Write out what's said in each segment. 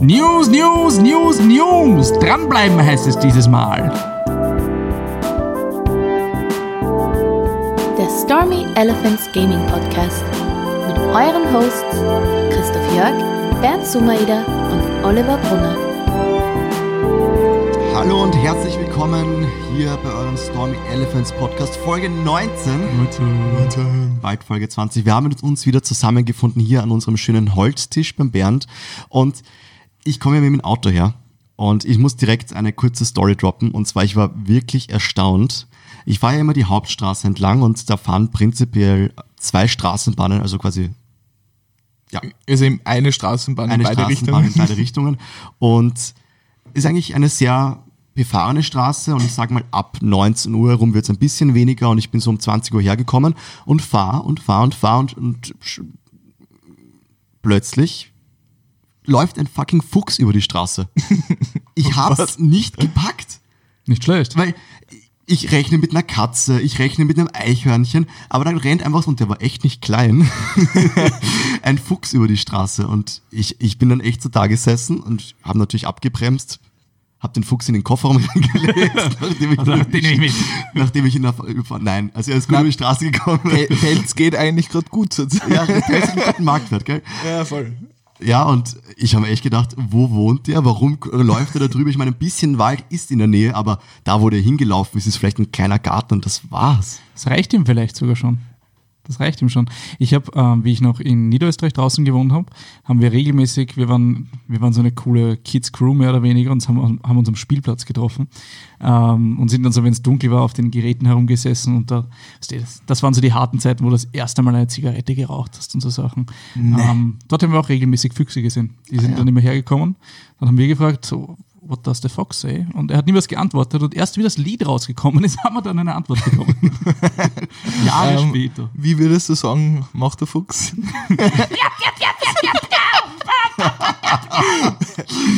News, News, News, News. Dranbleiben heißt es dieses Mal. Der Stormy Elephants Gaming Podcast mit euren Hosts Christoph Jörg, Bernd Sumaida und Oliver Brunner. Hallo und herzlich willkommen hier bei eurem Stormy Elephants Podcast Folge 19. 19. Bald Folge 20. Wir haben uns wieder zusammengefunden hier an unserem schönen Holztisch beim Bernd und ich komme ja mit dem Auto her und ich muss direkt eine kurze Story droppen. Und zwar, ich war wirklich erstaunt. Ich fahre ja immer die Hauptstraße entlang und da fahren prinzipiell zwei Straßenbahnen, also quasi ja. Also eben eine Straßenbahn eine in beide Straßenbahn Richtungen. in beide Richtungen. Und ist eigentlich eine sehr befahrene Straße und ich sage mal ab 19 Uhr herum wird es ein bisschen weniger und ich bin so um 20 Uhr hergekommen und fahr und fahr und fahr und, und plötzlich läuft ein fucking Fuchs über die Straße. Ich hab's nicht gepackt. Nicht schlecht. Weil ich rechne mit einer Katze, ich rechne mit einem Eichhörnchen, aber dann rennt einfach, so, und der war echt nicht klein, ein Fuchs über die Straße. Und ich, ich bin dann echt so da gesessen und habe natürlich abgebremst, habe den Fuchs in den Kofferraum reingelegt, nachdem ich, Also, ich nachdem ich ihn auf, nein, also er ist gut über die Straße gekommen. Pel- Pelz geht eigentlich gerade gut zurzeit. Ja, der ist einen guten Marktwert, gell? ja, voll. Ja, und ich habe echt gedacht, wo wohnt der? Warum läuft er da drüber? Ich meine, ein bisschen Wald ist in der Nähe, aber da, wo der hingelaufen ist, ist vielleicht ein kleiner Garten und das war's. Das reicht ihm vielleicht sogar schon. Das reicht ihm schon. Ich habe, ähm, wie ich noch in Niederösterreich draußen gewohnt habe, haben wir regelmäßig, wir waren, wir waren so eine coole Kids-Crew mehr oder weniger und haben, haben uns am Spielplatz getroffen ähm, und sind dann so, wenn es dunkel war, auf den Geräten herumgesessen und da, das, waren so die harten Zeiten, wo du das erste Mal eine Zigarette geraucht hast und so Sachen. Ähm, dort haben wir auch regelmäßig Füchse gesehen. Die sind dann immer hergekommen. Dann haben wir gefragt, so, what does the fox say? Und er hat nie was geantwortet und erst wie das Lied rausgekommen ist, haben wir dann eine Antwort bekommen. Jahre Ähm, später. Wie würdest du sagen, macht der Fuchs?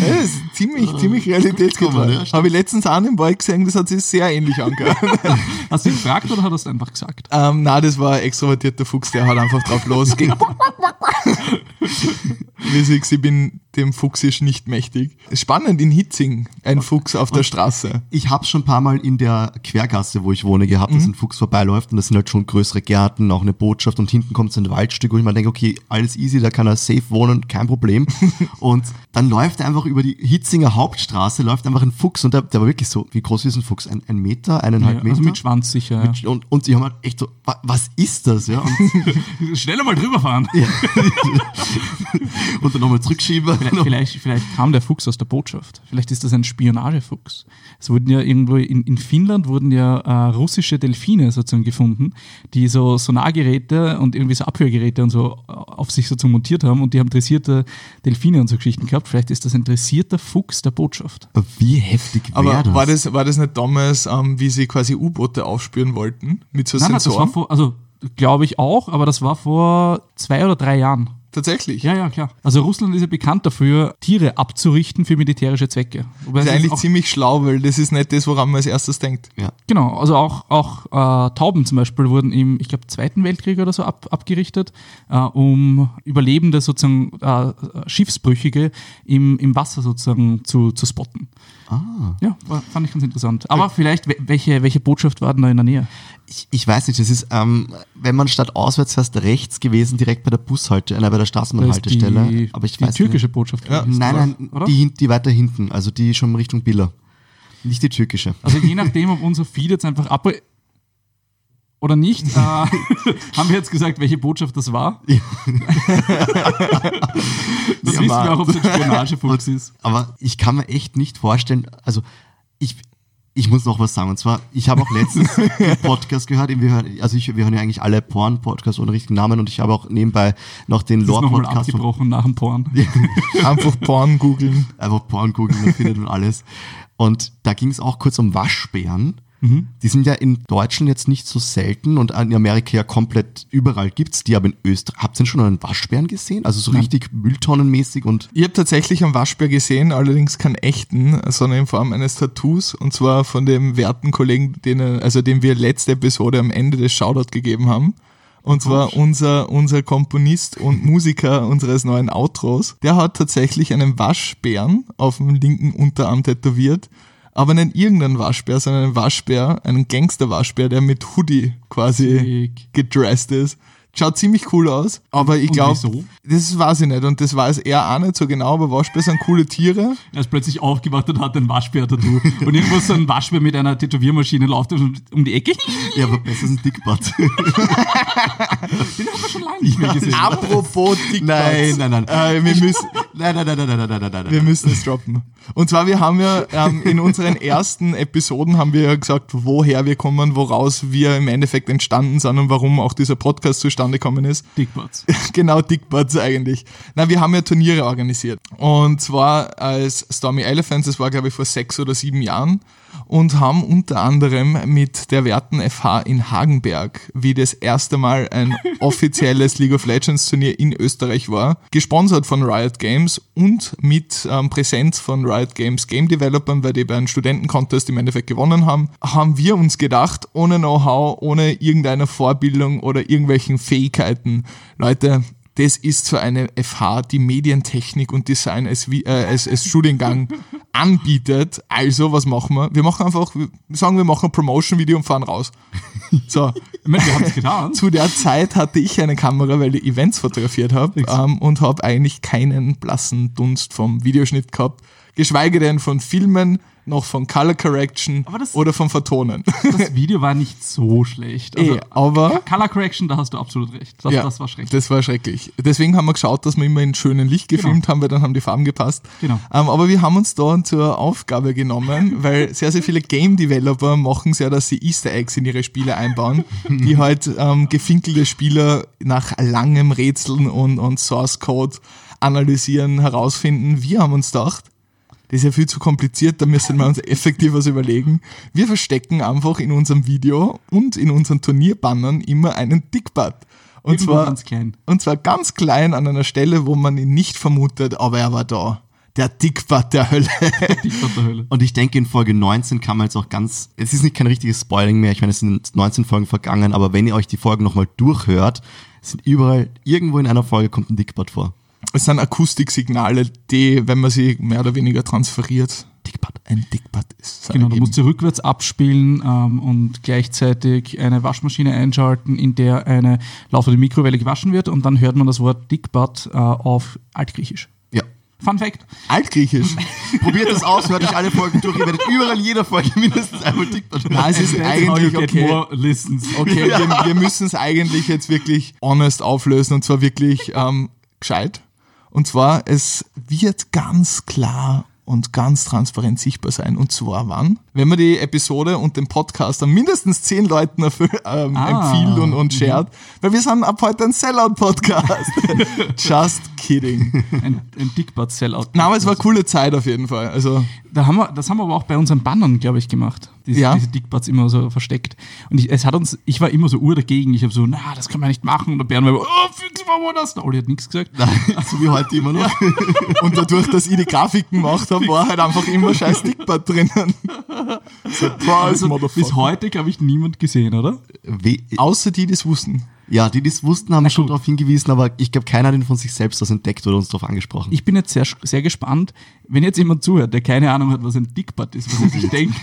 Ja, das ist ziemlich, ziemlich realitätsgetreu. Ja, stimmt. Habe ich letztens auch im Wald gesehen, das hat sich sehr ähnlich angehört. Hast du ihn gefragt oder hat er es einfach gesagt? ähm, nein, das war ein extrovertierter Fuchs, der hat einfach drauf losging. Wie ich bin dem Fuchsisch nicht mächtig. Spannend in Hitzing, ein Fuchs auf der Straße. Ich habe schon ein paar Mal in der Quergasse, wo ich wohne, gehabt, dass ein Fuchs vorbeiläuft und das sind halt schon größere Gärten, auch eine Botschaft und hinten kommt so ein Waldstück, wo ich mir denke, okay, alles easy, da kann er safe wohnen, kein Problem. und dann läuft er einfach über die Hitzinger Hauptstraße, läuft einfach ein Fuchs und der, der war wirklich so, wie groß ist ein Fuchs? Ein, ein Meter, eineinhalb Ja, Meter? also mit Schwanz sicher. Mit- Und, und sie haben halt echt so, wa- was ist das? Ja? Schneller mal drüber fahren. und dann nochmal zurückschieben. Vielleicht, vielleicht, vielleicht kam der Fuchs aus der Botschaft. Vielleicht ist das ein Spionagefuchs. Es wurden ja irgendwo in, in Finnland wurden ja äh, russische Delfine sozusagen gefunden, die so Sonargeräte und irgendwie so Abhörgeräte und so äh, auf sich sozusagen montiert haben und die haben dressierte Delfine und so Geschichten gehabt. Vielleicht ist das ein dressierter Fuchs der Botschaft. Wie heftig Aber wär das? war das, war das nicht damals, ähm, wie sie quasi U-Boote aufspüren wollten? Mit so Nein, nein, das war Sensoren? vor, also glaube ich auch, aber das war vor zwei oder drei Jahren. Tatsächlich. Ja, ja, klar. Also Russland ist ja bekannt dafür, Tiere abzurichten für militärische Zwecke. Wobei Das ist eigentlich ziemlich schlau, weil das ist nicht das, woran man als erstes denkt. Ja. Genau, also auch, auch äh, Tauben zum Beispiel wurden im, ich glaube, Zweiten Weltkrieg oder so ab, abgerichtet, äh, um Überlebende sozusagen, äh, Schiffsbrüchige im, im Wasser sozusagen zu, zu spotten. Ah. Ja, war, fand ich ganz interessant. Aber vielleicht, we- welche, welche Botschaft war denn da in der Nähe? Ich, ich weiß nicht, das ist, ähm, wenn man statt auswärts fährst, rechts gewesen, direkt bei der Bushalte, äh, bei der Straßenbahnhaltestelle. die, aber ich die weiß türkische nicht. Botschaft. Ja. Nein, nein, oder? die, die weiter hinten, also die schon Richtung Biller. Nicht die türkische. Also je nachdem, ob unser Feed jetzt einfach ab oder nicht, äh, haben wir jetzt gesagt, welche Botschaft das war. das wissen wir auch, ob es ein Spionagefuchs ist. Aber ich kann mir echt nicht vorstellen, also ich, ich muss noch was sagen. Und zwar, ich habe auch letztens einen Podcast gehört, wir hören, also ich, wir hören ja eigentlich alle Porn-Podcasts ohne richtigen Namen und ich habe auch nebenbei noch den Lore-Podcast abgebrochen nach dem Porn. Einfach Porn googeln. einfach Porn googeln, da findet man alles. Und da ging es auch kurz um Waschbären. Mhm. Die sind ja in Deutschland jetzt nicht so selten und in Amerika ja komplett überall gibt's die, aber in Österreich, habt ihr denn schon einen Waschbären gesehen? Also so richtig Mülltonnenmäßig und Ich habe tatsächlich einen Waschbär gesehen, allerdings keinen echten, sondern in Form eines Tattoos und zwar von dem werten Kollegen, den, also dem wir letzte Episode am Ende des Shoutout gegeben haben. Und zwar unser, unser Komponist und Musiker unseres neuen Outros, der hat tatsächlich einen Waschbären auf dem linken Unterarm tätowiert. Aber nicht irgendeinen Waschbär, sondern einen Waschbär, einen Gangster-Waschbär, der mit Hoodie quasi Sick. gedressed ist. Schaut ziemlich cool aus, aber ich glaube, das weiß ich nicht und das weiß er auch nicht so genau, aber Waschbär sind coole Tiere. Er ist plötzlich aufgewacht und hat ein Waschbär-Tattoo. und irgendwo so ein Waschbär mit einer Tätowiermaschine läuft um, um die Ecke. Ja, aber besser ist ein Dickbutt. Den haben wir schon lange nicht mehr gesehen. Apropos Dickbutts. nein, nein, nein. Äh, wir müssen, Nein, nein, nein, nein, nein, nein, nein, nein, Wir nein. müssen es droppen. Und zwar, wir haben ja ähm, in unseren ersten Episoden haben wir ja gesagt, woher wir kommen, woraus wir im Endeffekt entstanden sind und warum auch dieser Podcast zustande gekommen ist. Dickbutts. genau, Dickbutts eigentlich. Na, wir haben ja Turniere organisiert. Und zwar als Stormy Elephants, das war glaube ich vor sechs oder sieben Jahren. Und haben unter anderem mit der Werten FH in Hagenberg, wie das erste Mal ein offizielles League of Legends Turnier in Österreich war, gesponsert von Riot Games und mit ähm, Präsenz von Riot Games Game Developern, weil die bei einem Studentencontest im Endeffekt gewonnen haben, haben wir uns gedacht, ohne Know-how, ohne irgendeine Vorbildung oder irgendwelchen Fähigkeiten, Leute, das ist zwar eine FH, die Medientechnik und Design als, äh, als, als Studiengang anbietet. Also, was machen wir? Wir machen einfach, wir sagen, wir machen ein Promotion-Video und fahren raus. So. Wir haben es getan. Zu der Zeit hatte ich eine Kamera, weil ich Events fotografiert habe ähm, und habe eigentlich keinen blassen Dunst vom Videoschnitt gehabt, geschweige denn von Filmen, noch von Color Correction das- oder von Vertonen. Das Video war nicht so schlecht. Also, Eh, aber Color Correction, da hast du absolut recht. Das, ja, das war schrecklich. Das war schrecklich. Deswegen haben wir geschaut, dass wir immer in schönem Licht gefilmt haben, weil dann haben die Farben gepasst. Genau. Ähm, aber wir haben uns da zur Aufgabe genommen, weil sehr, sehr viele Game Developer machen es ja, dass sie Easter Eggs in ihre Spiele einbauen, die halt ähm, gefinkelte Spieler nach langem Rätseln und, und Source Code analysieren, herausfinden. Wir haben uns gedacht, das ist ja viel zu kompliziert, da müssen wir uns effektiv was überlegen. Wir verstecken einfach in unserem Video und in unseren Turnierbannern immer einen Dickbutt. Und Irgendwo zwar, ganz klein. und zwar ganz klein an einer Stelle, wo man ihn nicht vermutet, aber er war da. Der Dickbutt der Hölle. Dickbutt der Hölle. Und ich denke, in Folge 19 kann man jetzt auch ganz, es ist nicht kein richtiges Spoiling mehr, ich meine, es sind 19 Folgen vergangen, aber wenn ihr euch die Folgen nochmal durchhört, sind überall, irgendwo in einer Folge kommt ein Dickbutt vor. Es sind Akustiksignale, die, wenn man sie mehr oder weniger transferiert, Dickbutt, ein Dickbutt ist. Genau, du musst sie rückwärts abspielen ähm, und gleichzeitig eine Waschmaschine einschalten, in der eine laufende Mikrowelle gewaschen wird und dann hört man das Wort Dickbutt äh, auf Altgriechisch. Ja. Fun Fact. Altgriechisch. Probiert es aus, hört euch alle Folgen durch, ihr werdet überall in jeder Folge mindestens einmal hören. Nein, es ist eigentlich okay. Okay, wir, wir müssen es eigentlich jetzt wirklich honest auflösen und zwar wirklich ähm, gescheit. Und zwar, es wird ganz klar und ganz transparent sichtbar sein. Und zwar wann? Wenn man die Episode und den Podcast an mindestens zehn Leuten erfüll, ähm, Ah. empfiehlt und, und shared, weil wir sind ab heute ein Sellout-Podcast. Just kidding. Ein, ein Dickbutt-Sellout. Na, aber es war eine coole Zeit auf jeden Fall. Also, Da haben wir, das haben wir aber auch bei unseren Bannern, glaube ich, gemacht. Diese, Ja. diese Dickbutts immer so versteckt. Und ich, es hat uns, ich war immer so ur dagegen. Ich habe so, na, das kann man nicht machen. Und der Bären war, immer, oh, fix mal wo das. Der Olli hat nichts gesagt. so wie heute immer noch. und dadurch, dass ich die Grafiken gemacht habe, war halt einfach immer scheiß Dickbutt drinnen. Surprise, Also, bis heute, glaube ich, niemand gesehen, oder? We Außer die, die es wussten. Ja, die, die es wussten, haben schon gut. darauf hingewiesen, aber ich glaube, keiner hat ihn von sich selbst das entdeckt oder uns darauf angesprochen. Ich bin jetzt sehr, sehr gespannt, wenn jetzt jemand zuhört, der keine Ahnung hat, was ein Dickbutt ist, was er sich denkt,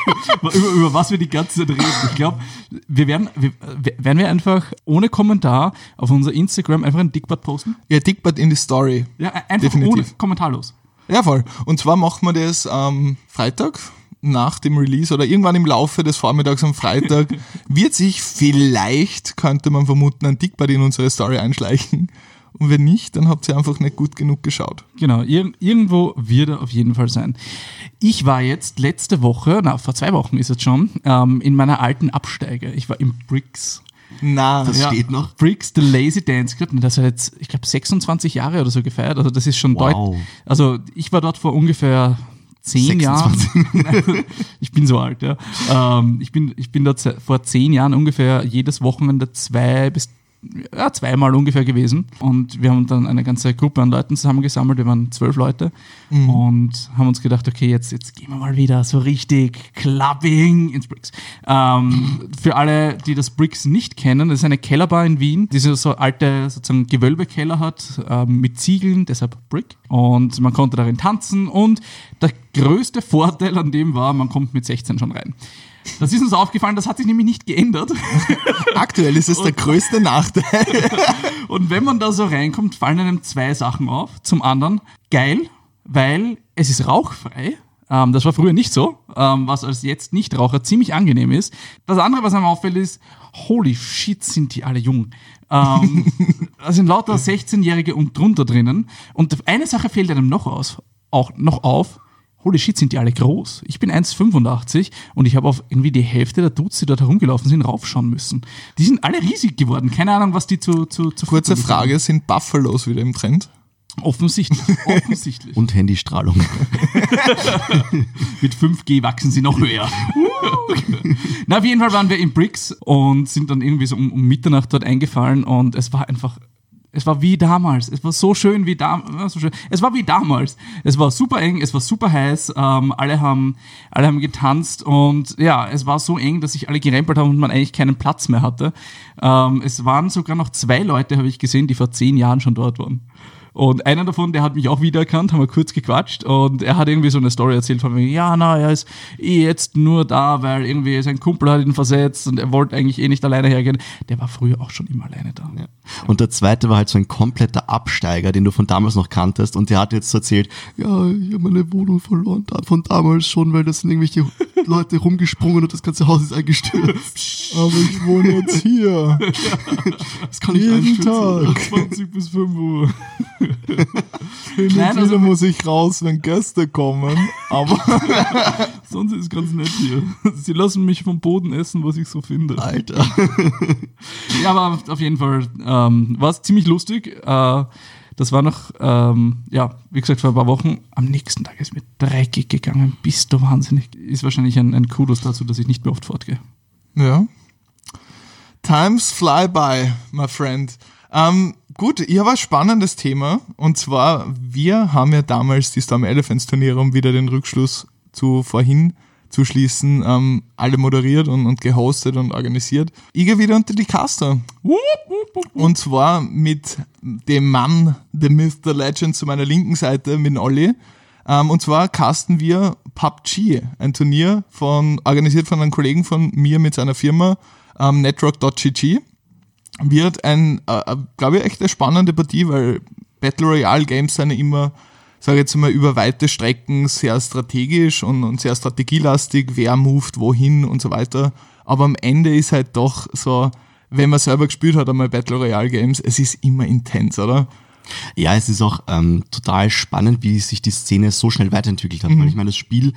über, über was wir die ganze Zeit reden. Ich glaube, wir werden, wir, werden wir einfach ohne Kommentar auf unser Instagram einfach einen Dickbutt posten. Ja, Dickbutt in die Story. Ja, einfach Definitiv. ohne, kommentarlos. Ja, voll. Und zwar machen wir das am Freitag nach dem Release oder irgendwann im Laufe des Vormittags am Freitag wird sich vielleicht, könnte man vermuten, ein Dickbutt in unsere Story einschleichen. Und wenn nicht, dann habt ihr einfach nicht gut genug geschaut. Genau, ir irgendwo wird er auf jeden Fall sein. Ich war jetzt letzte Woche, na, vor zwei Wochen ist es schon, ähm, in meiner alten Absteige. Ich war im Bricks. Na, das Ja. steht noch. Bricks, The Lazy Dance Club, das hat jetzt, ich glaube, 26 Jahre oder so gefeiert. Also das ist schon Wow. deutlich. Also ich war dort vor ungefähr zehn 26. Jahren. ich bin so alt, ja. Ähm, ich, bin, ich bin dort vor zehn Jahren ungefähr jedes Wochenende zwei bis ja, zweimal ungefähr gewesen. Und wir haben dann eine ganze Gruppe an Leuten zusammengesammelt. Wir waren zwölf Leute mhm. und haben uns gedacht, okay, jetzt, jetzt gehen wir mal wieder so richtig Clubbing ins Bricks. Ähm, für alle, die das Bricks nicht kennen, das ist eine Kellerbar in Wien, die so alte sozusagen Gewölbekeller hat ähm, mit Ziegeln, deshalb Brick. Und man konnte darin tanzen und der größte Vorteil an dem war, man kommt mit 16 schon rein. Das ist uns aufgefallen, das hat sich nämlich nicht geändert. Aktuell ist es der größte Nachteil. Und wenn man da so reinkommt, fallen einem zwei Sachen auf. Zum anderen, geil, weil es ist rauchfrei. Ähm, das war früher nicht so, ähm, was als jetzt Nichtraucher ziemlich angenehm ist. Das andere, was einem auffällt, ist, holy shit, sind die alle jung. Ähm, da sind lauter 16-Jährige und drunter drinnen. Und eine Sache fällt einem noch aus, auch noch auf holy shit, sind die alle groß. Ich bin 1,85 und ich habe auf irgendwie die Hälfte der Dudes, die dort herumgelaufen sind, raufschauen müssen. Die sind alle riesig geworden. Keine Ahnung, was die zu. zu, zu Kurze Frage: Sind Buffalos wieder im Trend? Offensichtlich. Offensichtlich. Und Handystrahlung. Mit 5G wachsen sie noch höher. Na, auf jeden Fall waren wir in Bricks und sind dann irgendwie so um, um Mitternacht dort eingefallen und es war einfach es war wie damals. Es war so schön wie damals. Es war wie damals. Es war super eng, es war super heiß. Ähm, alle, haben, alle haben getanzt und ja, es war so eng, dass sich alle gerempelt haben und man eigentlich keinen Platz mehr hatte. Ähm, es waren sogar noch zwei Leute, habe ich gesehen, die vor zehn Jahren schon dort waren. Und einer davon, der hat mich auch wiedererkannt, haben wir kurz gequatscht und er hat irgendwie so eine Story erzählt von mir, ja, na, er ist eh jetzt nur da, weil irgendwie sein Kumpel hat ihn versetzt und er wollte eigentlich eh nicht alleine hergehen. Der war früher auch schon immer alleine da. Ja. Und der zweite war halt so ein kompletter Absteiger, den du von damals noch kanntest und der hat jetzt erzählt, ja, ich habe meine Wohnung verloren, von damals schon, weil das sind irgendwelche Leute rumgesprungen und das ganze Haus ist eingestürzt. Aber ich wohne jetzt hier. das kann ich Jeden Tag. 20 bis 5 Uhr. Hin Nein, also muss ich raus, wenn Gäste kommen, aber sonst ist es ganz nett hier. Sie lassen mich vom Boden essen, was ich so finde. Alter. ja, aber auf jeden Fall ähm, war ziemlich lustig. Äh, das war noch, ähm, ja, wie gesagt, vor ein paar Wochen. Am nächsten Tag ist mir dreckig gegangen. Bist du wahnsinnig. Ist wahrscheinlich ein, ein Kudos dazu, dass ich nicht mehr oft fortgehe. Ja. Times fly by, my friend. Ähm, gut, ich habe ein spannendes Thema. Und zwar, wir haben ja damals die Storm Elephants Turniere, um wieder den Rückschluss zu vorhin zu schließen, ähm, alle moderiert und, und gehostet und organisiert. Gehe wieder unter die Caster. Und zwar mit dem Mann, The The Legend zu meiner linken Seite, mit Olli. Ähm, und zwar casten wir PUBG, ein Turnier von, organisiert von einem Kollegen von mir mit seiner Firma, ähm, netrock.gg wird ein, äh, äh glaube ich, echt eine spannende Partie, weil Battle Royale Games sind immer, sage jetzt mal, über weite Strecken sehr strategisch und, und sehr strategielastig, wer moved wohin und so weiter. Aber am Ende ist halt doch so, wenn man selber gespielt hat einmal Battle Royale Games, es ist immer intens, oder? Ja, es ist auch ähm, total spannend, wie sich die Szene so schnell weiterentwickelt hat. Mhm. Weil ich meine, das Spiel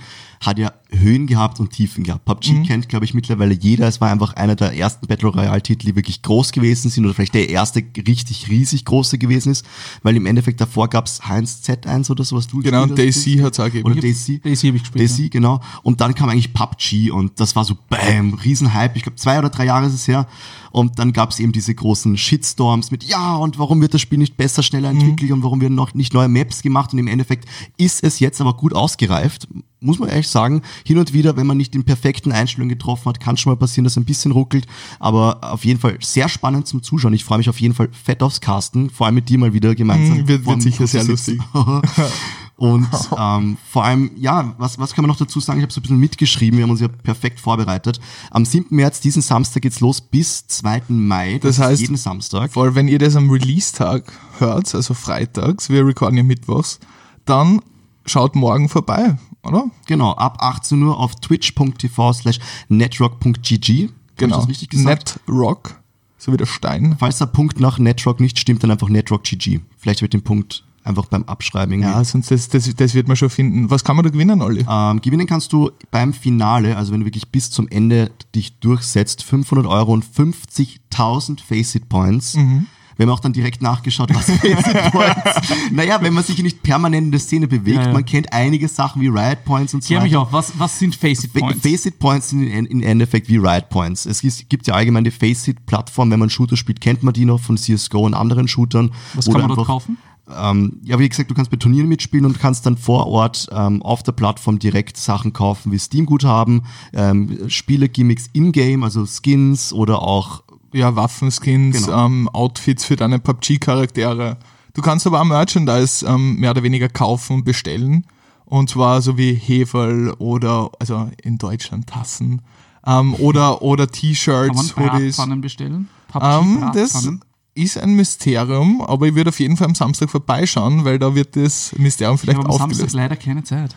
hat ja Höhen gehabt und Tiefen gehabt. PUBG mhm. kennt, glaube ich, mittlerweile jeder. Es war einfach einer der ersten Battle Royale-Titel, die wirklich groß gewesen sind oder vielleicht der erste richtig riesig große gewesen ist, weil im Endeffekt davor gab es Heinz Z1 oder sowas. Du genau, und Daisy hat es auch gegeben. Oder Daisy. Daisy habe ich gespielt. Daisy, ja. genau. Und dann kam eigentlich PUBG und das war so BAM, Riesenhype. Ich glaube, zwei oder drei Jahre ist es her. Und dann gab es eben diese großen Shitstorms mit, ja, und warum wird das Spiel nicht besser, schneller entwickelt mhm. und warum werden noch nicht neue Maps gemacht? Und im Endeffekt ist es jetzt aber gut ausgereift muss man ehrlich sagen, hin und wieder, wenn man nicht den perfekten Einstellungen getroffen hat, kann schon mal passieren, dass es ein bisschen ruckelt. Aber auf jeden Fall sehr spannend zum Zuschauen. Ich freue mich auf jeden Fall fett aufs Casten, vor allem mit dir mal wieder gemeinsam. Mm, wird, wird sicher sehr lustig. und ähm, vor allem, ja, was, was kann man noch dazu sagen? Ich habe so ein bisschen mitgeschrieben, wir haben uns ja perfekt vorbereitet. Am 7. März, diesen Samstag geht's los bis 2. Mai. Das, das heißt, jeden Samstag. Vor allem, wenn ihr das am Release-Tag hört, also freitags, wir recorden ja mittwochs, dann schaut morgen vorbei oder? Genau, ab 18 Uhr auf twitch.tv slash netrock.gg. Genau, das richtig gesagt? Netrock, so wie der Stein. Falls der Punkt nach Netrock nicht stimmt, dann einfach netrock.gg. Vielleicht wird den Punkt einfach beim Abschreiben irgendwie. Ja, sonst das, das, das wird man schon finden. Was kann man da gewinnen, Olli? Ähm, gewinnen kannst du beim Finale, also wenn du wirklich bis zum Ende dich durchsetzt, 500 Euro und 50.000 Faceit Points. Mhm Wir haben auch dann direkt nachgeschaut, was Faceit Points. naja, wenn man sich nicht permanent in der Szene bewegt, Ja, ja. man kennt einige Sachen wie Riot Points und so Klär mich auf, was, was sind Faceit Fa- Points? Faceit Points sind in, in Endeffekt wie Riot Points. Es gibt, ja allgemein die Faceit-Plattform, wenn man Shooter spielt, kennt man die noch von CSGO und anderen Shootern. was kann man dort kaufen? Ähm, ja, wie gesagt, du kannst bei Turnieren mitspielen und kannst dann vor Ort ähm, auf der Plattform direkt Sachen kaufen wie Steam-Guthaben, ähm, Spiele-Gimmicks in-game, also Skins oder auch ja, Waffenskins, Genau. ähm, Outfits für deine PUBG-Charaktere. Du kannst aber auch Merchandise ähm, mehr oder weniger kaufen und bestellen. Und zwar so wie Heferl oder, also in Deutschland Tassen. Ähm, oder, oder Kann man T-Shirts, Hoodies. Bratpfannen bestellen? Ähm, das? Ist ein Mysterium, aber ich würde auf jeden Fall am Samstag vorbeischauen, weil da wird das Mysterium Ich vielleicht habe am Samstag aufgelöst. leider keine Zeit.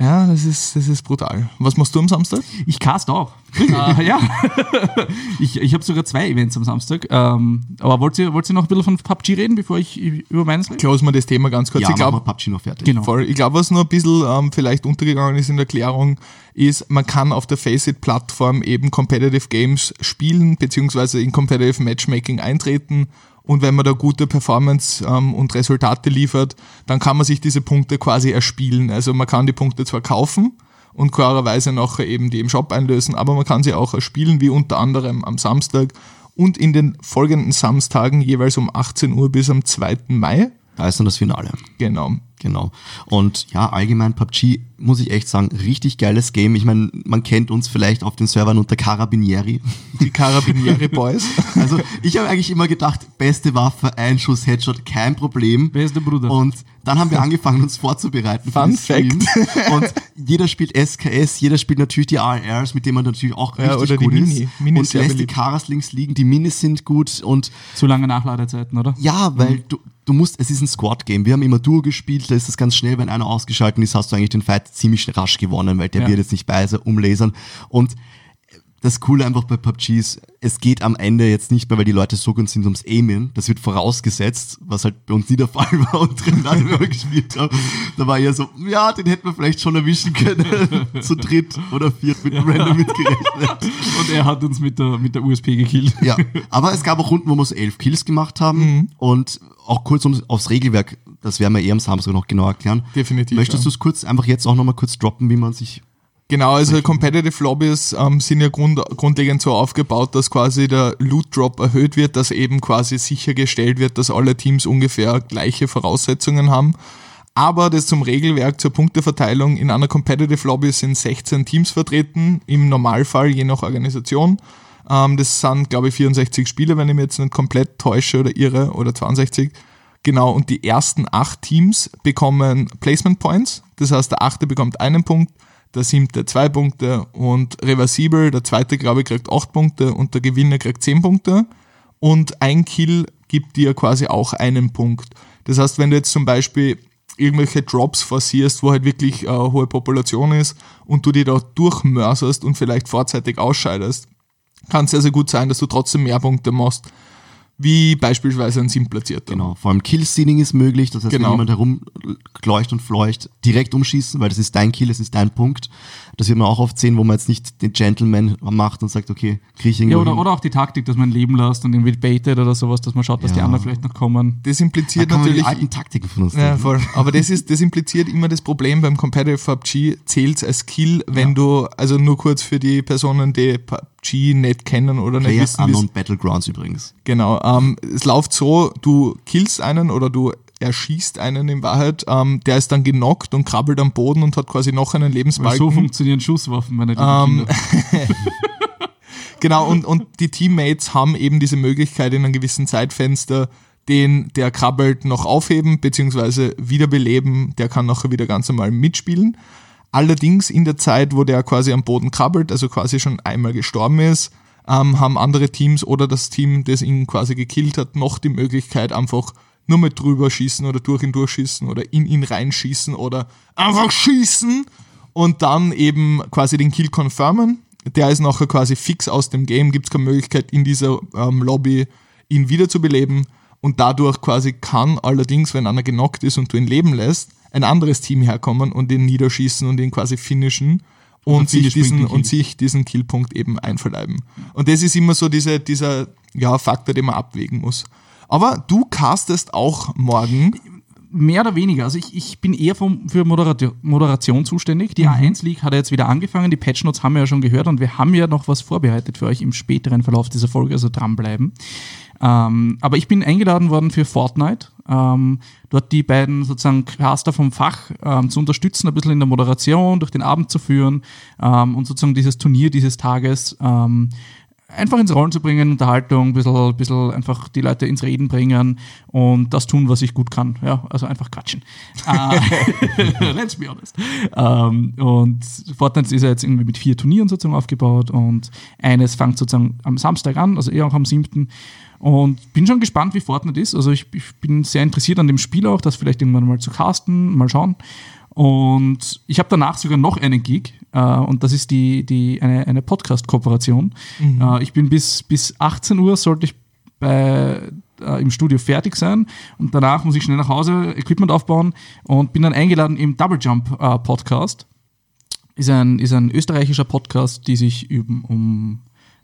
Ja, das ist, das ist brutal. Was machst du am Samstag? Ich cast auch. äh, ja. ich ich habe sogar zwei Events am Samstag. Ähm, aber wollt ihr, wollt ihr noch ein bisschen von PUBG reden, bevor ich über meins rede? Close mal das Thema ganz kurz. ja, ich glaube, PUBG noch fertig. Genau. Voll. Ich glaube, was nur ein bisschen ähm, vielleicht untergegangen ist in der Erklärung, ist, man kann auf der Faceit-Plattform eben Competitive Games spielen, beziehungsweise in Competitive Matchmaking eintreten. Und wenn man da gute Performance ähm, und Resultate liefert, dann kann man sich diese Punkte quasi erspielen. Also man kann die Punkte zwar kaufen und klarerweise nachher eben die im Shop einlösen, aber man kann sie auch erspielen, wie unter anderem am Samstag und in den folgenden Samstagen jeweils um 18 Uhr bis am 2. Mai. Da ist dann das Finale. Genau. Genau. Und ja, allgemein PUBG, muss ich echt sagen, richtig geiles Game. Ich meine, man kennt uns vielleicht auf den Servern unter Carabinieri. Die Carabinieri Boys. Also ich habe eigentlich immer gedacht, beste Waffe, ein Schuss, Headshot, kein Problem. Der Bruder? Und dann haben wir angefangen, uns vorzubereiten Fun Streams. Und jeder spielt SKS, jeder spielt natürlich die ARs, mit denen man natürlich auch Ja, richtig gut Mini. ist. Mini und lässt die. Karas links liegen, die Minis sind gut und Zu lange Nachladezeiten, oder? ja, weil du, du musst, es ist ein Squad-Game. Wir haben immer Duo gespielt, da ist es ganz schnell, wenn einer ausgeschaltet ist, hast du eigentlich den Fight ziemlich rasch gewonnen, weil der Ja. wird jetzt nicht bei sein, umlasern. Und das Coole einfach bei PUBG ist, es geht am Ende jetzt nicht mehr, weil die Leute so gut sind ums Aimen. Das wird vorausgesetzt, was halt bei uns nie der Fall war und drin, als wir gespielt haben. Da war eher so, ja, den hätten wir vielleicht schon erwischen können. Zu dritt oder viert mit Random mitgerechnet. Und er hat uns mit der, mit der USP gekillt. Ja, aber es gab auch Runden, wo wir so elf Kills gemacht haben Mhm. und auch kurz um, aufs Regelwerk, das werden wir eh am Samstag noch genau erklären. Definitiv, Möchtest ja. du es kurz, einfach jetzt auch nochmal kurz droppen, wie man sich, Genau, also Competitive Lobbys ähm, sind ja grund, grundlegend so aufgebaut, dass quasi der Loot Drop erhöht wird, dass eben quasi sichergestellt wird, dass alle Teams ungefähr gleiche Voraussetzungen haben. Aber das zum Regelwerk, zur Punkteverteilung. In einer Competitive Lobby sind 16 Teams vertreten, im Normalfall je nach Organisation. Ähm, das sind, glaube ich, 64 Spiele, wenn ich mich jetzt nicht komplett täusche oder irre, oder 62. Genau, und die ersten acht Teams bekommen Placement Points. Das heißt, der achte bekommt einen Punkt, der siebte zwei Punkte und reversibel, der zweite, glaube ich, kriegt acht Punkte und der Gewinner kriegt zehn Punkte. Und ein Kill gibt dir quasi auch einen Punkt. Das heißt, wenn du jetzt zum Beispiel irgendwelche Drops forcierst, wo halt wirklich äh, hohe Population ist und du die da durchmörserst und vielleicht vorzeitig ausscheidest, kann es sehr, sehr gut sein, dass du trotzdem mehr Punkte machst, wie beispielsweise ein Sim-Platzierter. genau, vor allem Kill-Stealing ist möglich, das heißt, Genau. wenn jemand herumgleucht und fleucht, direkt umschießen, weil das ist dein Kill, das ist dein Punkt. Das wird man auch oft sehen, wo man jetzt nicht den Gentleman macht und sagt, okay, krieg ich irgendwo Ja, oder, hin. oder auch die Taktik, dass man leben lässt und irgendwie baitet oder sowas, dass man schaut, dass die Ja. anderen vielleicht noch kommen. Das da impliziert kann man die natürlich alten Taktiken von uns Ja, voll. Aber das ist, das impliziert immer das Problem beim Competitive PUBG, zählt als Kill, wenn du, also nur kurz für die Personen, die PUBG nicht kennen oder nicht Players wissen, wie's- Unknown Battlegrounds übrigens. Genau. Ähm, es läuft so, du killst einen oder du erschießt einen in Wahrheit, ähm, der ist dann genockt und krabbelt am Boden und hat quasi noch einen Weil Lebensbalken. so funktionieren Schusswaffen, meine lieben Ähm, Kinder. Genau, und, und die Teammates haben eben diese Möglichkeit in einem gewissen Zeitfenster, den der krabbelt noch aufheben bzw. wiederbeleben, der kann nachher wieder ganz normal mitspielen. Allerdings in der Zeit, wo der quasi am Boden krabbelt, also quasi schon einmal gestorben ist, ähm, haben andere Teams oder das Team, das ihn quasi gekillt hat, noch die Möglichkeit, einfach nur mit drüber schießen oder durch ihn durchschießen oder in ihn reinschießen oder einfach schießen und dann eben quasi den Kill confirmen. Der ist nachher quasi fix aus dem Game, gibt es keine Möglichkeit in dieser ähm, Lobby ihn wiederzubeleben und dadurch quasi kann allerdings, wenn einer genockt ist und du ihn leben lässt, ein anderes Team herkommen und ihn niederschießen und ihn quasi finishen und sich, Finish diesen, den und sich diesen Killpunkt eben einverleiben. Und das ist immer so diese, dieser ja, Faktor, den man abwägen muss. Aber du castest auch morgen. Mehr oder weniger. Also ich, ich bin eher vom, für Moderation, Moderation zuständig. Die A1 League hat ja jetzt wieder angefangen. Die Patch Notes haben wir ja schon gehört und wir haben ja noch was vorbereitet für euch im späteren Verlauf dieser Folge, also dranbleiben. Ähm, aber ich bin eingeladen worden für Fortnite, ähm, dort die beiden sozusagen Caster vom Fach ähm, zu unterstützen, ein bisschen in der Moderation, durch den Abend zu führen ähm, und sozusagen dieses Turnier dieses Tages ähm, einfach ins Rollen zu bringen, Unterhaltung, ein bisschen, bisschen einfach die Leute ins Reden bringen und das tun, was ich gut kann. Ja, also einfach quatschen. Äh, let's be honest. Ähm, und Fortnite ist ja jetzt irgendwie mit vier Turnieren sozusagen aufgebaut und eines fängt sozusagen am Samstag an, also eher auch am 7. Und bin schon gespannt, wie Fortnite ist. Also ich, ich bin sehr interessiert an dem Spiel auch, das vielleicht irgendwann mal zu casten, mal schauen. Und ich habe danach sogar noch einen Gig äh, und das ist die, die, eine, eine Podcast-Kooperation. Mhm. Äh, ich bin bis, bis 18 Uhr sollte ich bei, äh, im Studio fertig sein und danach muss ich schnell nach Hause Equipment aufbauen und bin dann eingeladen im Double Jump äh, Podcast. Ist ein, ist ein österreichischer Podcast, die sich um, um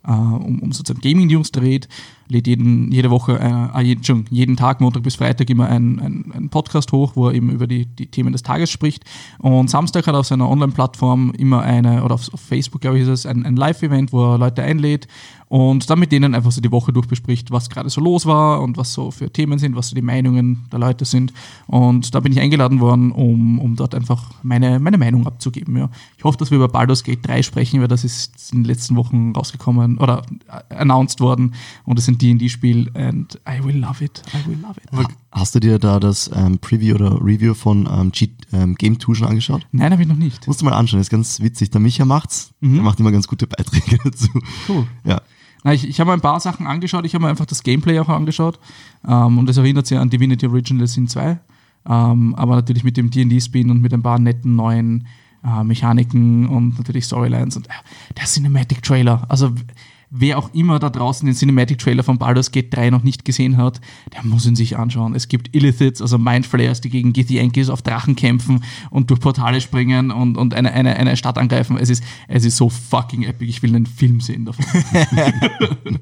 äh, um, um sozusagen Gaming-News dreht, lädt jeden, jede Woche, äh, jeden, jeden Tag, Montag bis Freitag immer einen ein Podcast hoch, wo er eben über die, die Themen des Tages spricht. Und Samstag hat er auf seiner Online-Plattform immer eine, oder auf, auf Facebook, glaube ich, ist es, ein, ein Live-Event, wo er Leute einlädt und dann mit denen einfach so die Woche durchbespricht, was gerade so los war und was so für Themen sind, was so die Meinungen der Leute sind. Und da bin ich eingeladen worden, um, um dort einfach meine, meine Meinung abzugeben. Ja. Ich hoffe, dass wir über Baldur's Gate 3 sprechen, weil das ist in den letzten Wochen rausgekommen oder announced worden und es sind D&D-Spiel and I will love it. I will love it. Hast du dir da das ähm, Preview oder Review von ähm, Cheat, ähm, Game 2 schon angeschaut? Nein, habe ich noch nicht. Musst du mal anschauen, ist ganz witzig. Der Micha macht's. Mhm. Er macht immer ganz gute Beiträge dazu. Cool. Ja. Ich, ich habe mir ein paar Sachen angeschaut, ich habe mir einfach das Gameplay auch angeschaut. Ähm, und das erinnert sich an Divinity Original Sin 2, ähm, aber natürlich mit dem D&D-Spin und mit ein paar netten neuen äh, Mechaniken und natürlich Storylines und äh, der Cinematic Trailer, also wer auch immer da draußen den Cinematic Trailer von Baldur's Gate 3 noch nicht gesehen hat, der muss ihn sich anschauen. Es gibt Illithids, also Mindflayers, die gegen Githyankis auf Drachen kämpfen und durch Portale springen und, und eine, eine, eine Stadt angreifen. Es ist, es ist so fucking epic. Ich will einen Film sehen davon.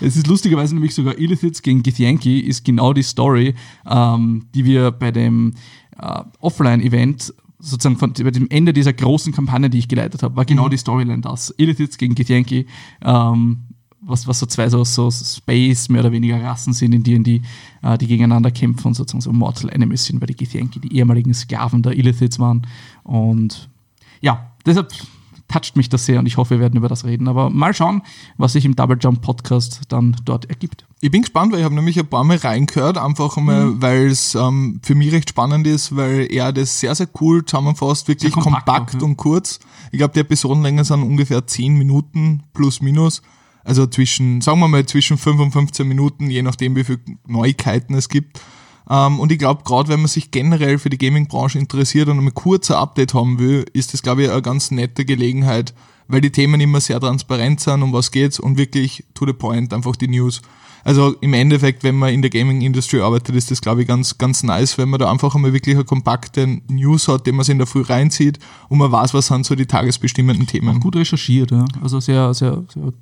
es ist lustigerweise nämlich sogar Illithids gegen Githyanki ist genau die Story, ähm, die wir bei dem äh, Offline-Event sozusagen von, bei dem Ende dieser großen Kampagne, die ich geleitet habe, war genau mhm. die Storyline das. Illithids gegen Githyanki, ähm, was, was so zwei so, so Space, mehr oder weniger Rassen sind in D&D, äh, die gegeneinander kämpfen und sozusagen so Mortal Enemies sind, weil die Githyanki die ehemaligen Sklaven der Illithids waren. Und ja, deshalb toucht mich das sehr und ich hoffe, wir werden über das reden. Aber mal schauen, was sich im Double Jump Podcast dann dort ergibt. Ich bin gespannt, weil ich habe nämlich ein paar Mal reingehört, einfach mal, mhm. weil es ähm, für mich recht spannend ist, weil er das sehr, sehr cool zusammenfasst, wirklich kompakt, kompakt auch, ja. und kurz. Ich glaube, die Episodenlänge sind ungefähr 10 Minuten plus minus. Also zwischen, sagen wir mal, zwischen 5 und 15 Minuten, je nachdem, wie viele Neuigkeiten es gibt. Ähm, und ich glaube, gerade wenn man sich generell für die Gaming-Branche interessiert und ein kurzer Update haben will, ist das, glaube ich, eine ganz nette Gelegenheit, weil die Themen immer sehr transparent sind, um was geht's und wirklich to the point, einfach die News. Also im Endeffekt, wenn man in der Gaming-Industrie arbeitet, ist das, glaube ich, ganz, ganz nice, wenn man da einfach einmal wirklich eine kompakte News hat, den man sich in der Früh reinzieht und man weiß, was sind so die tagesbestimmenden Themen. Auch gut recherchiert, ja. Also sehr, sehr, sehr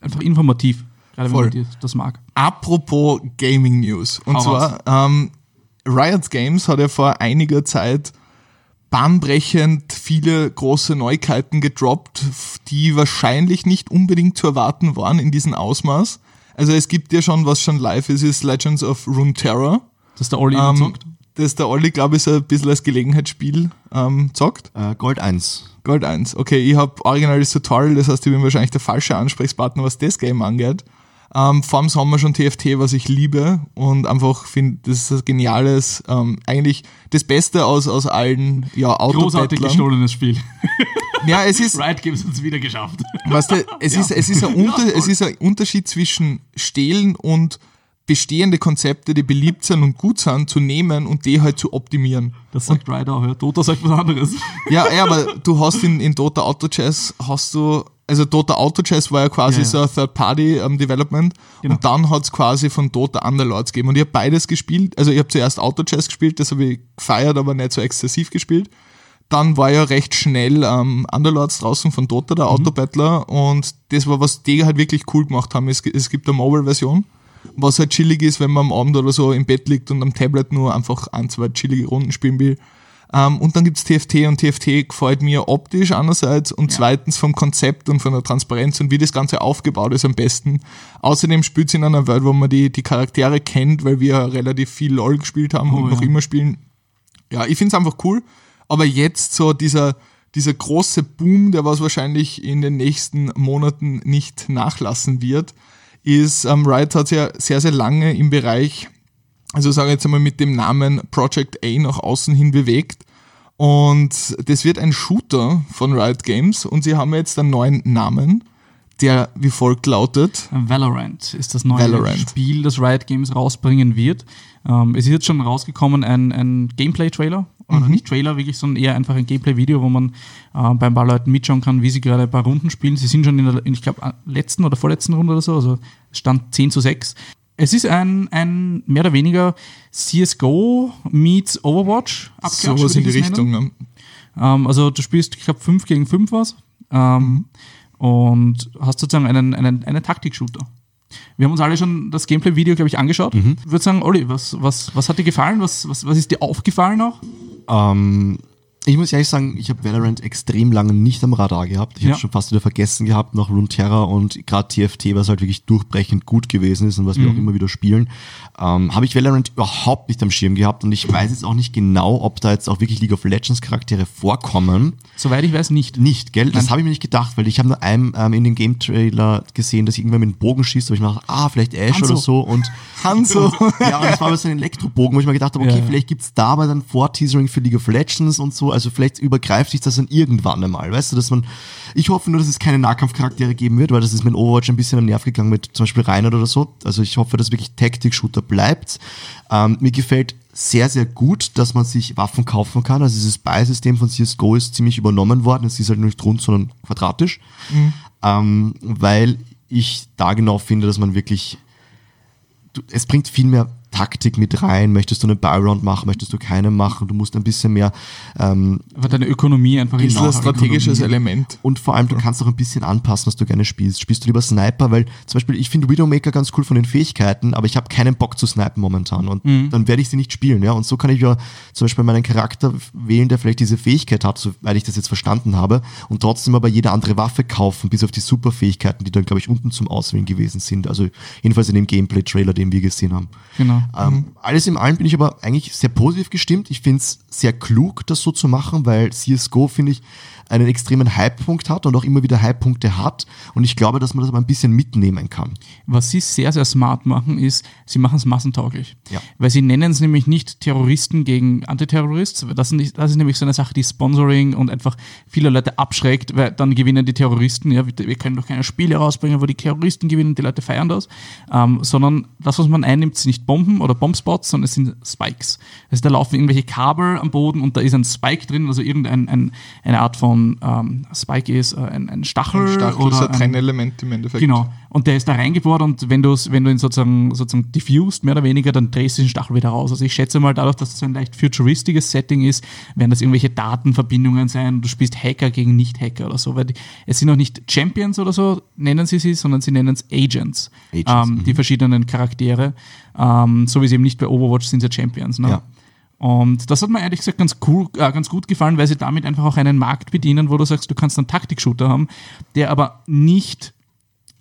einfach informativ. Gerade Voll. wenn man das mag. Apropos Gaming News. Und Hau zwar, ähm, Riot Games hat ja vor einiger Zeit bahnbrechend viele große Neuigkeiten gedroppt, die wahrscheinlich nicht unbedingt zu erwarten waren in diesem Ausmaß. Also es gibt ja schon, was schon live ist, ist Legends of Runeterra. Das der Olli ähm, zockt? Das der Olli, glaube ich, so ein bisschen als Gelegenheitsspiel ähm, zockt. Äh, Gold 1. Gold 1. Okay, ich habe originales Tutorial, das heißt, ich bin wahrscheinlich der falsche Ansprechpartner, was das Game angeht. Ähm, vor dem Sommer schon TFT, was ich liebe und einfach finde, das ist ein geniales, ähm, eigentlich das Beste aus, aus allen ja, Großartig gestohlenes Spiel. Ja, es ist. Riot Games hat es wieder geschafft. Weißt du, es, ja. ist, es, ist ein Unter, es ist ein Unterschied zwischen Stehlen und bestehende Konzepte, die beliebt sind und gut sind, zu nehmen und die halt zu optimieren. Das sagt auch, ja. Dota sagt was anderes. Ja, ja, aber du hast in, in Dota Auto Chess hast du also Dota Auto Chess war ja quasi ja, ja. so ein Third-Party-Development ähm, genau. und dann hat es quasi von Dota Underlords gegeben und ich habe beides gespielt, also ich habe zuerst Auto Chess gespielt, das habe ich gefeiert, aber nicht so exzessiv gespielt. Dann war ja recht schnell ähm, Underlords draußen von Dota, der mhm. Autobattler und das war, was die halt wirklich cool gemacht haben. Es, es gibt eine Mobile-Version was halt chillig ist, wenn man am Abend oder so im Bett liegt und am Tablet nur einfach ein, zwei chillige Runden spielen will. Ähm, und dann gibt's TFT und TFT gefällt mir optisch einerseits und ja. zweitens vom Konzept und von der Transparenz und wie das Ganze aufgebaut ist am besten. Außerdem spielt es in einer Welt, wo man die, die Charaktere kennt, weil wir relativ viel LOL gespielt haben oh, und ja. noch immer spielen. Ja, ich find's einfach cool. Aber jetzt so dieser, dieser große Boom, der was wahrscheinlich in den nächsten Monaten nicht nachlassen wird, ist, ähm, Riot hat ja sehr, sehr lange im Bereich also sage ich jetzt einmal mit dem Namen Project A nach außen hin bewegt. Und das wird ein Shooter von Riot Games und sie haben jetzt einen neuen Namen, der wie folgt lautet. Valorant ist das neue Valorant. Spiel, das Riot Games rausbringen wird. Ähm, es ist jetzt schon rausgekommen ein, ein Gameplay-Trailer, oder mhm. nicht Trailer wirklich, sondern eher einfach ein Gameplay-Video, wo man äh, bei ein paar Leuten mitschauen kann, wie sie gerade ein paar Runden spielen. Sie sind schon in der, ich glaube, letzten oder vorletzten Runde oder so, also Stand 10 zu 6. Es ist ein, ein mehr oder weniger CSGO meets Overwatch. So was in die Richtung. Ne? Ähm, also du spielst, ich glaube, 5 gegen 5 was. Ähm. Und hast sozusagen einen, einen, einen Taktik-Shooter. Wir haben uns alle schon das Gameplay-Video, glaube ich, angeschaut. Mhm. Ich würde sagen, Olli, was, was, was hat dir gefallen? Was, was, was ist dir aufgefallen auch? Ähm, ich muss ehrlich sagen, ich habe Valorant extrem lange nicht am Radar gehabt. Ich ja. habe schon fast wieder vergessen gehabt nach Runeterra und gerade TFT, was halt wirklich durchbrechend gut gewesen ist und was wir auch mhm. immer wieder spielen, ähm, habe ich Valorant überhaupt nicht am Schirm gehabt und ich weiß jetzt auch nicht genau, ob da jetzt auch wirklich League of Legends Charaktere vorkommen. Soweit ich weiß, nicht. Nicht, gell? Das habe ich mir nicht gedacht, weil ich habe nur einem ähm, in dem Game-Trailer gesehen, dass irgendwer mit einem Bogen schießt, wo ich mir dachte, ah, vielleicht Ash Hanzo. oder so und Hanzo. ja, und das war aber so ein Elektrobogen, wo ich mir gedacht habe, okay, ja. vielleicht gibt's da aber dann Vor-Teasering für League of Legends und so also vielleicht übergreift sich das dann irgendwann einmal, weißt du, dass man, ich hoffe nur, dass es keine Nahkampfcharaktere geben wird, weil das ist mit Overwatch ein bisschen am Nerv gegangen mit zum Beispiel Reinhard oder so, also ich hoffe, dass wirklich Tactic-Shooter bleibt. Ähm, mir gefällt sehr, sehr gut, dass man sich Waffen kaufen kann. Also dieses Buy-System von CSGO ist ziemlich übernommen worden. Es ist halt nicht rund, sondern quadratisch. Mhm. Ähm, weil ich da genau finde, dass man wirklich, es bringt viel mehr Taktik mit rein. Möchtest du einen Buy-Round machen, möchtest du keinen machen? Du musst ein bisschen mehr. Ähm, Aber deine Ökonomie einfach Ist ein strategisches Ökonomie. Element. Und vor allem, du kannst auch ein bisschen anpassen, was du gerne spielst. Spielst du lieber Sniper, weil zum Beispiel, ich finde Widowmaker ganz cool von den Fähigkeiten, aber ich habe keinen Bock zu snipen momentan und mhm. dann werde ich sie nicht spielen. Ja? Und so kann ich ja zum Beispiel meinen Charakter wählen, der vielleicht diese Fähigkeit hat, so, weil ich das jetzt verstanden habe, und trotzdem aber jede andere Waffe kaufen, bis auf die Superfähigkeiten, die dann, glaube ich, unten zum Auswählen gewesen sind. Also jedenfalls in dem Gameplay-Trailer, den wir gesehen haben. Genau. Ähm. Alles in allem bin ich aber eigentlich sehr positiv gestimmt. Ich finde es sehr klug, das so zu machen, weil CSGO, finde ich, einen extremen Hypepunkt hat und auch immer wieder Hypepunkte hat. Und ich glaube, dass man das aber ein bisschen mitnehmen kann. Was sie sehr, sehr smart machen, ist, sie machen es massentauglich. Ja. Weil sie nennen es nämlich nicht Terroristen gegen Antiterroristen. Das, das ist nämlich so eine Sache, die Sponsoring und einfach viele Leute abschreckt, weil dann gewinnen die Terroristen. Ja, wir, können doch keine Spiele rausbringen, wo die Terroristen gewinnen und die Leute feiern das. Ähm, sondern das, was man einnimmt, sind nicht Bomben oder Bombspots, sondern es sind Spikes. Also da laufen irgendwelche Kabel am Boden und da ist ein Spike drin, also irgendeine ein, eine Art von ähm, Spike ist äh, ein, ein Stachel. Ein Stachel oder ist ein Trennelement im Endeffekt. Genau. Und der ist da reingebohrt und wenn, wenn du ihn sozusagen, sozusagen diffused, mehr oder weniger, dann drehst du den Stachel wieder raus. Also ich schätze mal, dadurch, dass es das ein leicht futuristisches Setting ist, werden das irgendwelche Datenverbindungen sein. Du spielst Hacker gegen Nicht-Hacker oder so. Weil die, es sind auch nicht Champions oder so, nennen sie sie, sondern sie nennen es Agents. Agents ähm, die mhm. verschiedenen Charaktere. Ähm, so wie sie eben nicht bei Overwatch sind, sie Champions. Ne? Ja. Und das hat mir ehrlich gesagt ganz cool, äh, ganz gut gefallen, weil sie damit einfach auch einen Markt bedienen, wo du sagst, du kannst einen Taktik-Shooter haben, der aber nicht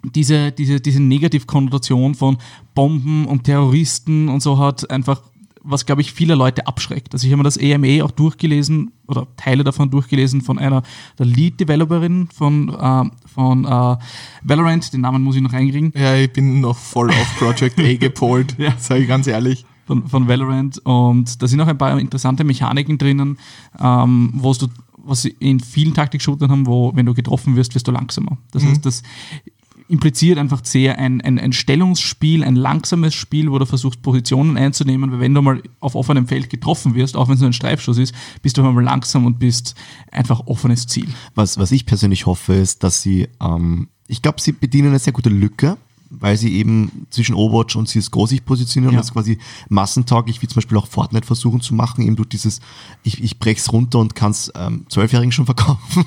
diese, diese, diese Negativkonnotation von Bomben und Terroristen und so hat, einfach, was glaube ich viele Leute abschreckt. Also ich habe mir das EMA auch durchgelesen oder Teile davon durchgelesen von einer der Lead-Developerin von, äh, von äh, Valorant, den Namen muss ich noch reinkriegen. Ja, ich bin noch voll auf Project A gepolt, ja. sage ich ganz ehrlich von, von Valorant. Und da sind auch ein paar interessante Mechaniken drinnen, ähm, wo du, was sie in vielen Taktik-Shootern haben, wo, wenn du getroffen wirst, wirst du langsamer. Das mhm. heißt, das impliziert einfach sehr ein, ein, ein Stellungsspiel, ein langsames Spiel, wo du versuchst, Positionen einzunehmen, weil wenn du mal auf offenem Feld getroffen wirst, auch wenn es nur ein Streifschuss ist, bist du mal langsam und bist einfach offenes Ziel. Was, was ich persönlich hoffe, ist, dass sie, ähm, ich glaube, sie bedienen eine sehr gute Lücke weil sie eben zwischen Overwatch und CSGO sich positionieren ja. und das quasi massentauglich, wie zum Beispiel auch Fortnite versuchen zu machen, eben durch dieses, ich, ich brech's runter und kann's ähm, Zwölfjährigen schon verkaufen.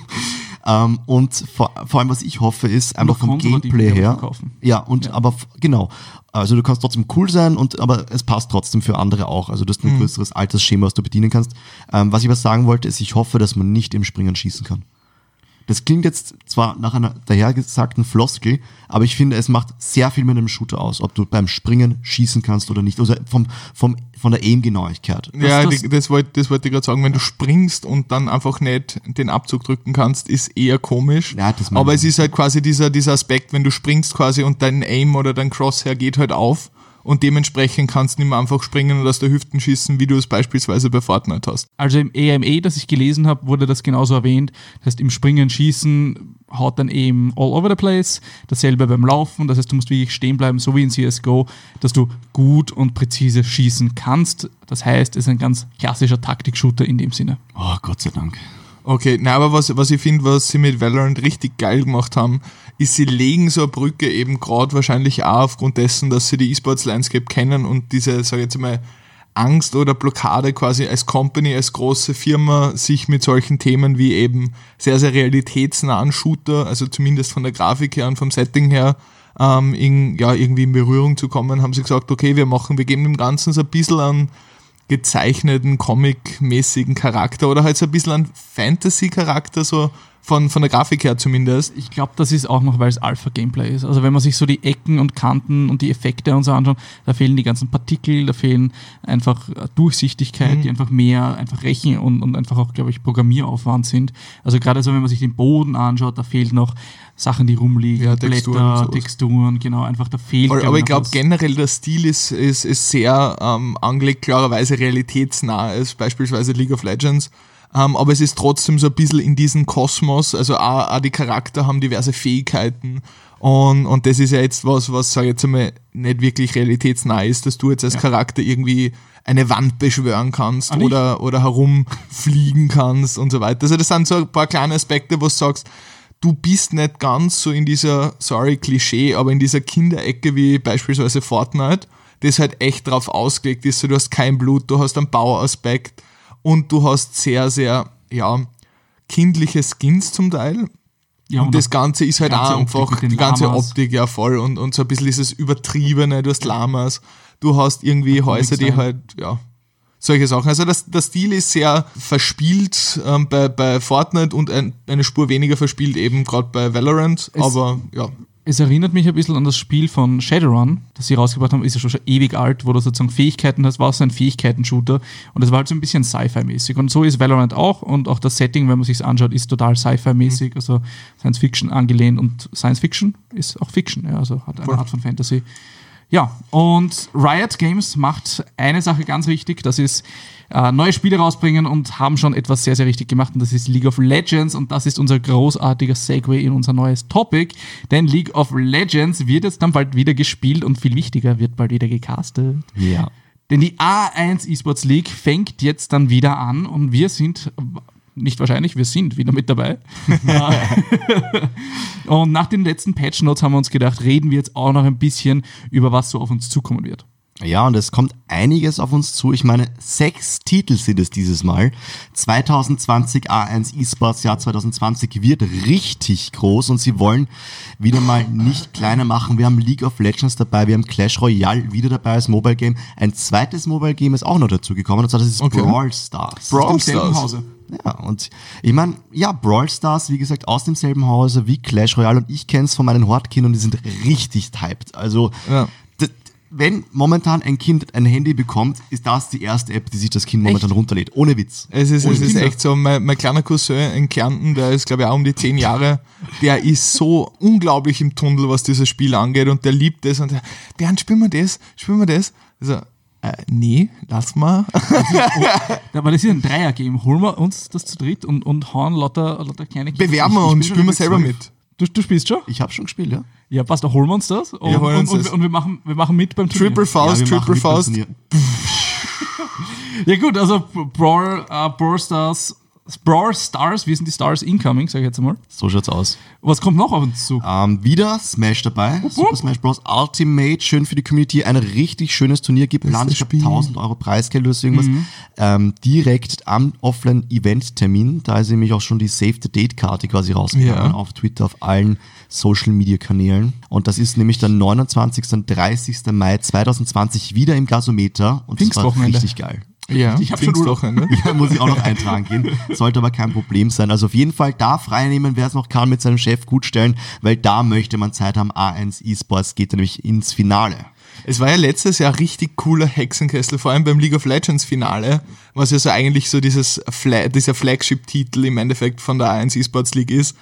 Ähm, und vor, vor allem, was ich hoffe, ist einfach vom Gameplay her. Ja, und aber f- genau. Also du kannst trotzdem cool sein, und aber es passt trotzdem für andere auch. Also du hast ein größeres Altersschema, was du bedienen kannst. Ähm, was ich was sagen wollte, ist, ich hoffe, dass man nicht im Springen schießen kann. Das klingt jetzt zwar nach einer dahergesagten Floskel, aber ich finde, es macht sehr viel mit einem Shooter aus, ob du beim Springen schießen kannst oder nicht. Also vom, vom, von der Aim-Genauigkeit. ja, das- das, das wollte das wollt ich gerade sagen, wenn du springst und dann einfach nicht den Abzug drücken kannst, ist eher komisch. Ja, das Aber ich. es ist halt quasi dieser, dieser Aspekt, wenn du springst quasi und dein Aim oder dein Crosshair geht halt auf und dementsprechend kannst du nicht mehr einfach springen und aus der Hüften schießen, wie du es beispielsweise bei Fortnite hast. Also im AMA, das ich gelesen habe, wurde das genauso erwähnt. Das heißt, im Springen, Schießen haut dann eben all over the place. Dasselbe beim Laufen. Das heißt, du musst wirklich stehen bleiben, so wie in CSGO, dass du gut und präzise schießen kannst. Das heißt, es ist ein ganz klassischer Taktik-Shooter in dem Sinne. Oh, Gott sei Dank. Okay, na, aber was, was ich finde, was sie mit Valorant richtig geil gemacht haben, ist, sie legen so eine Brücke eben gerade wahrscheinlich auch aufgrund dessen, dass sie die E-Sports Landscape kennen und diese, sag ich jetzt mal, Angst oder Blockade quasi als Company, als große Firma sich mit solchen Themen wie eben sehr, sehr realitätsnahen Shooter, also zumindest von der Grafik her und vom Setting her, ähm, in, ja, irgendwie in Berührung zu kommen, haben sie gesagt, okay, wir machen, wir geben dem Ganzen so ein bisschen an gezeichneten, comic-mäßigen Charakter oder halt so ein bisschen einen Fantasy-Charakter, so von, von der Grafik her zumindest. Ich glaube, das ist auch noch, weil es Alpha-Gameplay ist. Also wenn man sich so die Ecken und Kanten und die Effekte und so anschaut, da fehlen die ganzen Partikel, da fehlen einfach äh, Durchsichtigkeit, die einfach mehr einfach Rechen und, und einfach auch, glaube ich, Programmieraufwand sind. Also gerade so, wenn man sich den Boden anschaut, da fehlen noch Sachen, die rumliegen, Ja, Texturen Blätter, sowas. Texturen, genau, einfach da fehlt. Glaub aber ich glaube generell der Stil ist, ist, ist sehr ähm, angelegt, klarerweise realitätsnah als beispielsweise League of Legends. Ähm, aber es ist trotzdem so ein bisschen in diesem Kosmos, also auch, auch die Charakter haben diverse Fähigkeiten und, und das ist ja jetzt was, was sag ich jetzt einmal nicht wirklich realitätsnah ist, dass du jetzt als Charakter irgendwie eine Wand beschwören kannst Ah, oder, oder herumfliegen kannst und so weiter. Also das sind so ein paar kleine Aspekte, wo du sagst, du bist nicht ganz so in dieser, sorry, Klischee, aber in dieser Kinderecke wie beispielsweise Fortnite, das halt echt drauf ausgelegt ist. So, du hast kein Blut, du hast einen Bauaspekt und du hast sehr, sehr, ja, kindliche Skins zum Teil. ja, und das Ganze ist halt ganze auch einfach, die ganze Lamas. Optik, ja voll. Und, und so ein bisschen dieses Übertriebene, du hast Lamas, du hast irgendwie Häuser, die halt, ja, solche Sachen. Also das, der Stil ist sehr verspielt ähm, bei, bei Fortnite und ein, eine Spur weniger verspielt eben gerade bei Valorant. Es- aber ja, Es erinnert mich ein bisschen an das Spiel von Shadowrun, das sie rausgebracht haben, ist ja schon, schon ewig alt, wo du sozusagen Fähigkeiten hast, war so ein Fähigkeiten-Shooter und das war halt so ein bisschen Sci-Fi-mäßig. Und so ist Valorant auch und auch das Setting, wenn man sich anschaut, ist total Sci-Fi-mäßig, also Science-Fiction angelehnt und Science-Fiction ist auch Fiction, ja, also hat eine Voll. Art von Fantasy. Ja, und Riot Games macht eine Sache ganz richtig, das ist äh, neue Spiele rausbringen und haben schon etwas sehr, sehr richtig gemacht. Und das ist League of Legends. Und das ist unser großartiger Segway in unser neues Topic, denn League of Legends wird jetzt dann bald wieder gespielt und viel wichtiger, wird bald wieder gecastet. Ja. Denn die A1 Esports League fängt jetzt dann wieder an. Und wir sind, nicht wahrscheinlich, wir sind wieder mit dabei. und nach den letzten Patch Notes haben wir uns gedacht, reden wir jetzt auch noch ein bisschen über was so auf uns zukommen wird. Ja, und es kommt einiges auf uns zu. Ich meine, sechs Titel sind es dieses Mal. 2020 A1 eSports Jahr 2020 wird richtig groß und sie wollen wieder mal nicht kleiner machen. Wir haben League of Legends dabei, wir haben Clash Royale wieder dabei als Mobile Game. Ein zweites Mobile Game ist auch noch dazu gekommen und zwar das ist Okay. Brawl Stars. Brawl Stars. Ja, und ich meine, ja, Brawl Stars, wie gesagt, aus demselben Hause wie Clash Royale und ich kenn's von meinen Hortkindern, die sind richtig hyped. Also, Ja. wenn momentan ein Kind ein Handy bekommt, ist das die erste App, die sich das Kind momentan runterlädt. Ohne Witz. Es ist, Ohne es ist echt so, mein, mein kleiner Cousin in Kärnten, der ist glaube ich auch um die zehn Jahre, der ist so unglaublich im Tunnel, was dieses Spiel angeht und der liebt es und der, Bernd, spielen wir das? Spielen wir das? Also, äh, nee, lass mal. Aber das ist ein Dreier-Game. Holen wir uns das zu dritt und, und hauen lauter, lauter kleine Kinder. Bewerben wir uns, schon spielen wir selber mit. Du, du spielst schon? Ich habe schon gespielt, ja. Ja, passt, dann holen wir uns das. Und, Wir holen uns und, und, das. und wir, machen, wir machen mit beim Turnier. Triple Faust, ja, Triple Faust. Ja gut, also Brawl, äh, Brawl Stars Brawl Stars, wir sind die Stars incoming, sag ich jetzt einmal. So schaut's aus. Was kommt noch auf uns zu? Ähm, wieder Smash dabei. Super Smash Bros. Ultimate. Schön für die Community. Ein richtig schönes Turnier geplant. Ich glaube 1000 Euro Preisgeld oder so irgendwas. Ähm, direkt am Offline-Event-Termin. Da ist nämlich auch schon die Save the Date-Karte quasi rausgegangen. Ja. Auf Twitter, auf allen Social-Media-Kanälen. Und das ist nämlich der 29. und 30. Mai 2020 wieder im Gasometer. Und das war richtig geil. Ja, Ich hab schon Pfingstwochenende. Ja, muss ich auch noch eintragen gehen. Sollte aber kein Problem sein. Also auf jeden Fall da freinehmen, wer es noch kann, mit seinem Chef gut stellen, weil da möchte man Zeit haben. A1 eSports geht nämlich ins Finale. Es war ja letztes Jahr richtig cooler Hexenkessel, vor allem beim League of Legends Finale, was ja so eigentlich so dieses Fla dieser Flagship-Titel im Endeffekt von der A1 Esports League ist.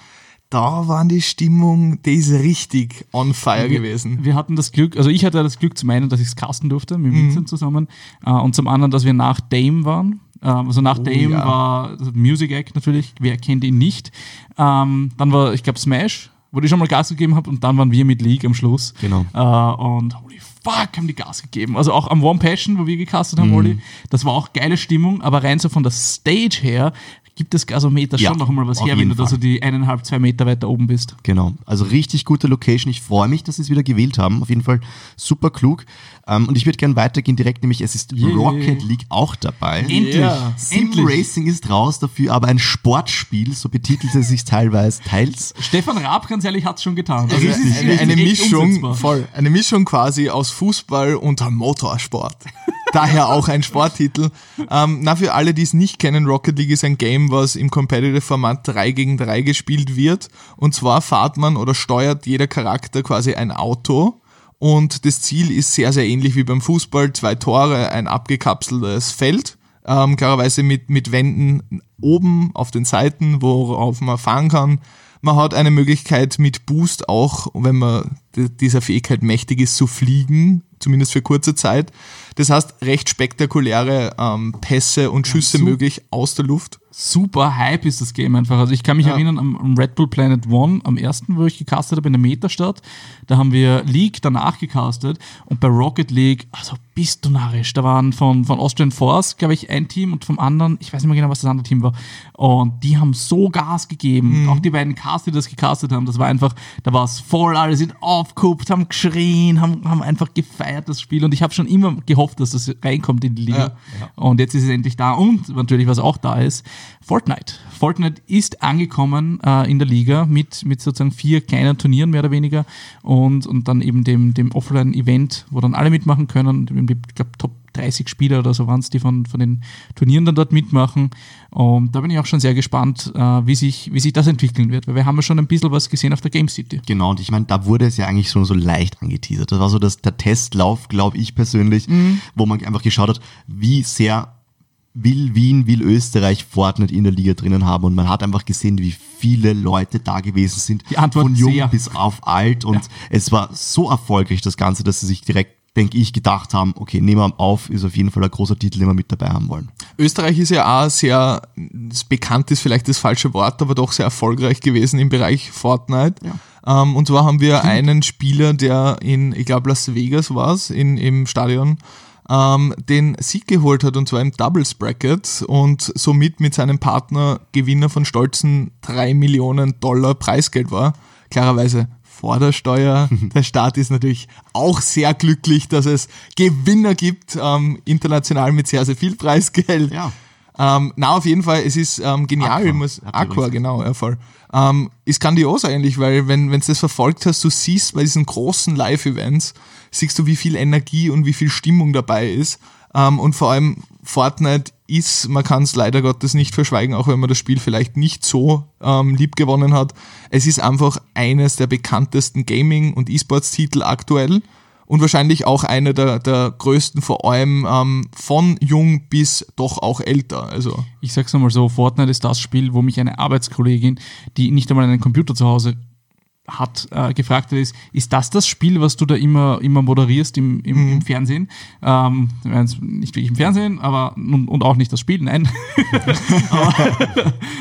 Da war die Stimmung, die ist richtig on fire gewesen. Wir hatten das Glück, also ich hatte das Glück zum einen, dass ich es casten durfte mit Mhm. Vincent zusammen äh, und zum anderen, dass wir nach Dame waren. Ähm, also nach Dame Oh ja. war Music Act natürlich, wer kennt ihn nicht. Ähm, dann war, ich glaube, Smash, wo ich schon mal Gas gegeben habe und dann waren wir mit League am Schluss. Genau. Äh, und holy fuck, haben die Gas gegeben. Also auch am One Passion, wo wir gecastet Mhm. haben, Olli, das war auch geile Stimmung, aber rein so von der Stage her gibt das Gasometer Ja, schon noch mal was her, wenn du da so die eineinhalb, zwei Meter weiter oben bist. Genau. Also richtig gute Location. Ich freue mich, dass sie es wieder gewählt haben. Auf jeden Fall super klug. Ähm, und ich würde gerne weitergehen direkt, nämlich es ist Yeah. Rocket League auch dabei. Endlich, Ja. Sim endlich. Racing ist raus, dafür aber ein Sportspiel, so betitelt es sich teilweise, teils. Stefan Raab, ganz ehrlich, hat es schon getan. Also es ist eine, eine Mischung, voll, eine Mischung quasi aus Fußball und Motorsport. Daher auch ein Sporttitel. Ähm, na, für alle, die es nicht kennen, Rocket League ist ein Game, was im Competitive Format 3 gegen 3 gespielt wird. Und zwar fahrt man oder steuert jeder Charakter quasi ein Auto. Und das Ziel ist sehr, sehr ähnlich wie beim Fußball. Zwei Tore, ein abgekapseltes Feld. Ähm, klarerweise mit, mit Wänden oben auf den Seiten, worauf man fahren kann. Man hat eine Möglichkeit mit Boost auch, wenn man dieser Fähigkeit mächtig ist, zu fliegen, zumindest für kurze Zeit. Das heißt, recht spektakuläre ähm, Pässe und Schüsse so- möglich aus der Luft. Super Hype ist das Game einfach. Also ich kann mich Ja. erinnern am, am Red Bull Planet One, am ersten, wo ich gecastet habe in der Metastadt. Da haben wir League danach gecastet und bei Rocket League, also bist du narrisch. Da waren von, von Austrian Force, glaube ich, ein Team und vom anderen, ich weiß nicht mehr genau, was das andere Team war. Und die haben so Gas gegeben. Auch die beiden Caster, die das gecastet haben, das war einfach, da war es voll, alle sind aufgehupt, haben geschrien, haben, haben einfach gefeiert das Spiel. Und ich habe schon immer gehofft, dass das reinkommt in die Liga. Und jetzt ist es endlich da. Und natürlich, was auch da ist, Fortnite. Fortnite ist angekommen äh, in der Liga mit, mit sozusagen vier kleinen Turnieren mehr oder weniger und, und dann eben dem, dem Offline-Event, wo dann alle mitmachen können. Ich glaube, Top 30 Spieler oder so waren es, die von, von den Turnieren dann dort mitmachen. Und da bin ich auch schon sehr gespannt, äh, wie, sich, wie sich das entwickeln wird, weil wir haben ja schon ein bisschen was gesehen auf der Game City. Genau, und ich meine, da wurde es ja eigentlich schon so leicht angeteasert. Das war so das, der Testlauf, glaube ich persönlich, wo man einfach geschaut hat, wie sehr will Wien, will Österreich Fortnite in der Liga drinnen haben. Und man hat einfach gesehen, wie viele Leute da gewesen sind. Die Antwort Von jung sehr. bis auf alt. Und es war so erfolgreich, das Ganze, dass sie sich direkt, denke ich, gedacht haben, okay, nehmen wir auf, ist auf jeden Fall ein großer Titel, den wir mit dabei haben wollen. Österreich ist ja auch sehr, bekannt ist vielleicht das falsche Wort, aber doch sehr erfolgreich gewesen im Bereich Fortnite. Ähm, und zwar haben wir einen Spieler, der in, ich glaube, Las Vegas war es, im Stadion, ähm, den Sieg geholt hat und zwar im Doubles Bracket und somit mit seinem Partner Gewinner von stolzen 3 Millionen Dollar Preisgeld war. Klarerweise vor der Steuer. Der Staat ist natürlich auch sehr glücklich, dass es Gewinner gibt, ähm, international mit sehr, sehr viel Preisgeld. Ja. Ähm, na, auf jeden Fall, es ist ähm, genial. Aqua muss, Aqua, genau, ja, voll. Ähm, ist grandios eigentlich, weil wenn du das verfolgt hast, du siehst bei diesen großen Live-Events, siehst du, wie viel Energie und wie viel Stimmung dabei ist. Ähm, und vor allem Fortnite ist, man kann es leider Gottes nicht verschweigen, auch wenn man das Spiel vielleicht nicht so ähm, lieb gewonnen hat. Es ist einfach eines der bekanntesten Gaming- und E-Sports-Titel aktuell und wahrscheinlich auch einer der, der größten, vor allem ähm, von jung bis doch auch älter. Also Ich sag's nochmal so, Fortnite ist das Spiel, wo mich eine Arbeitskollegin, die nicht einmal einen Computer zu Hause hat, äh, gefragt hat, ist, ist das das Spiel, was du da immer, immer moderierst im, im, Mhm. im Fernsehen? Ähm, nicht wirklich im Fernsehen, aber und, und auch nicht das Spiel, nein. aber,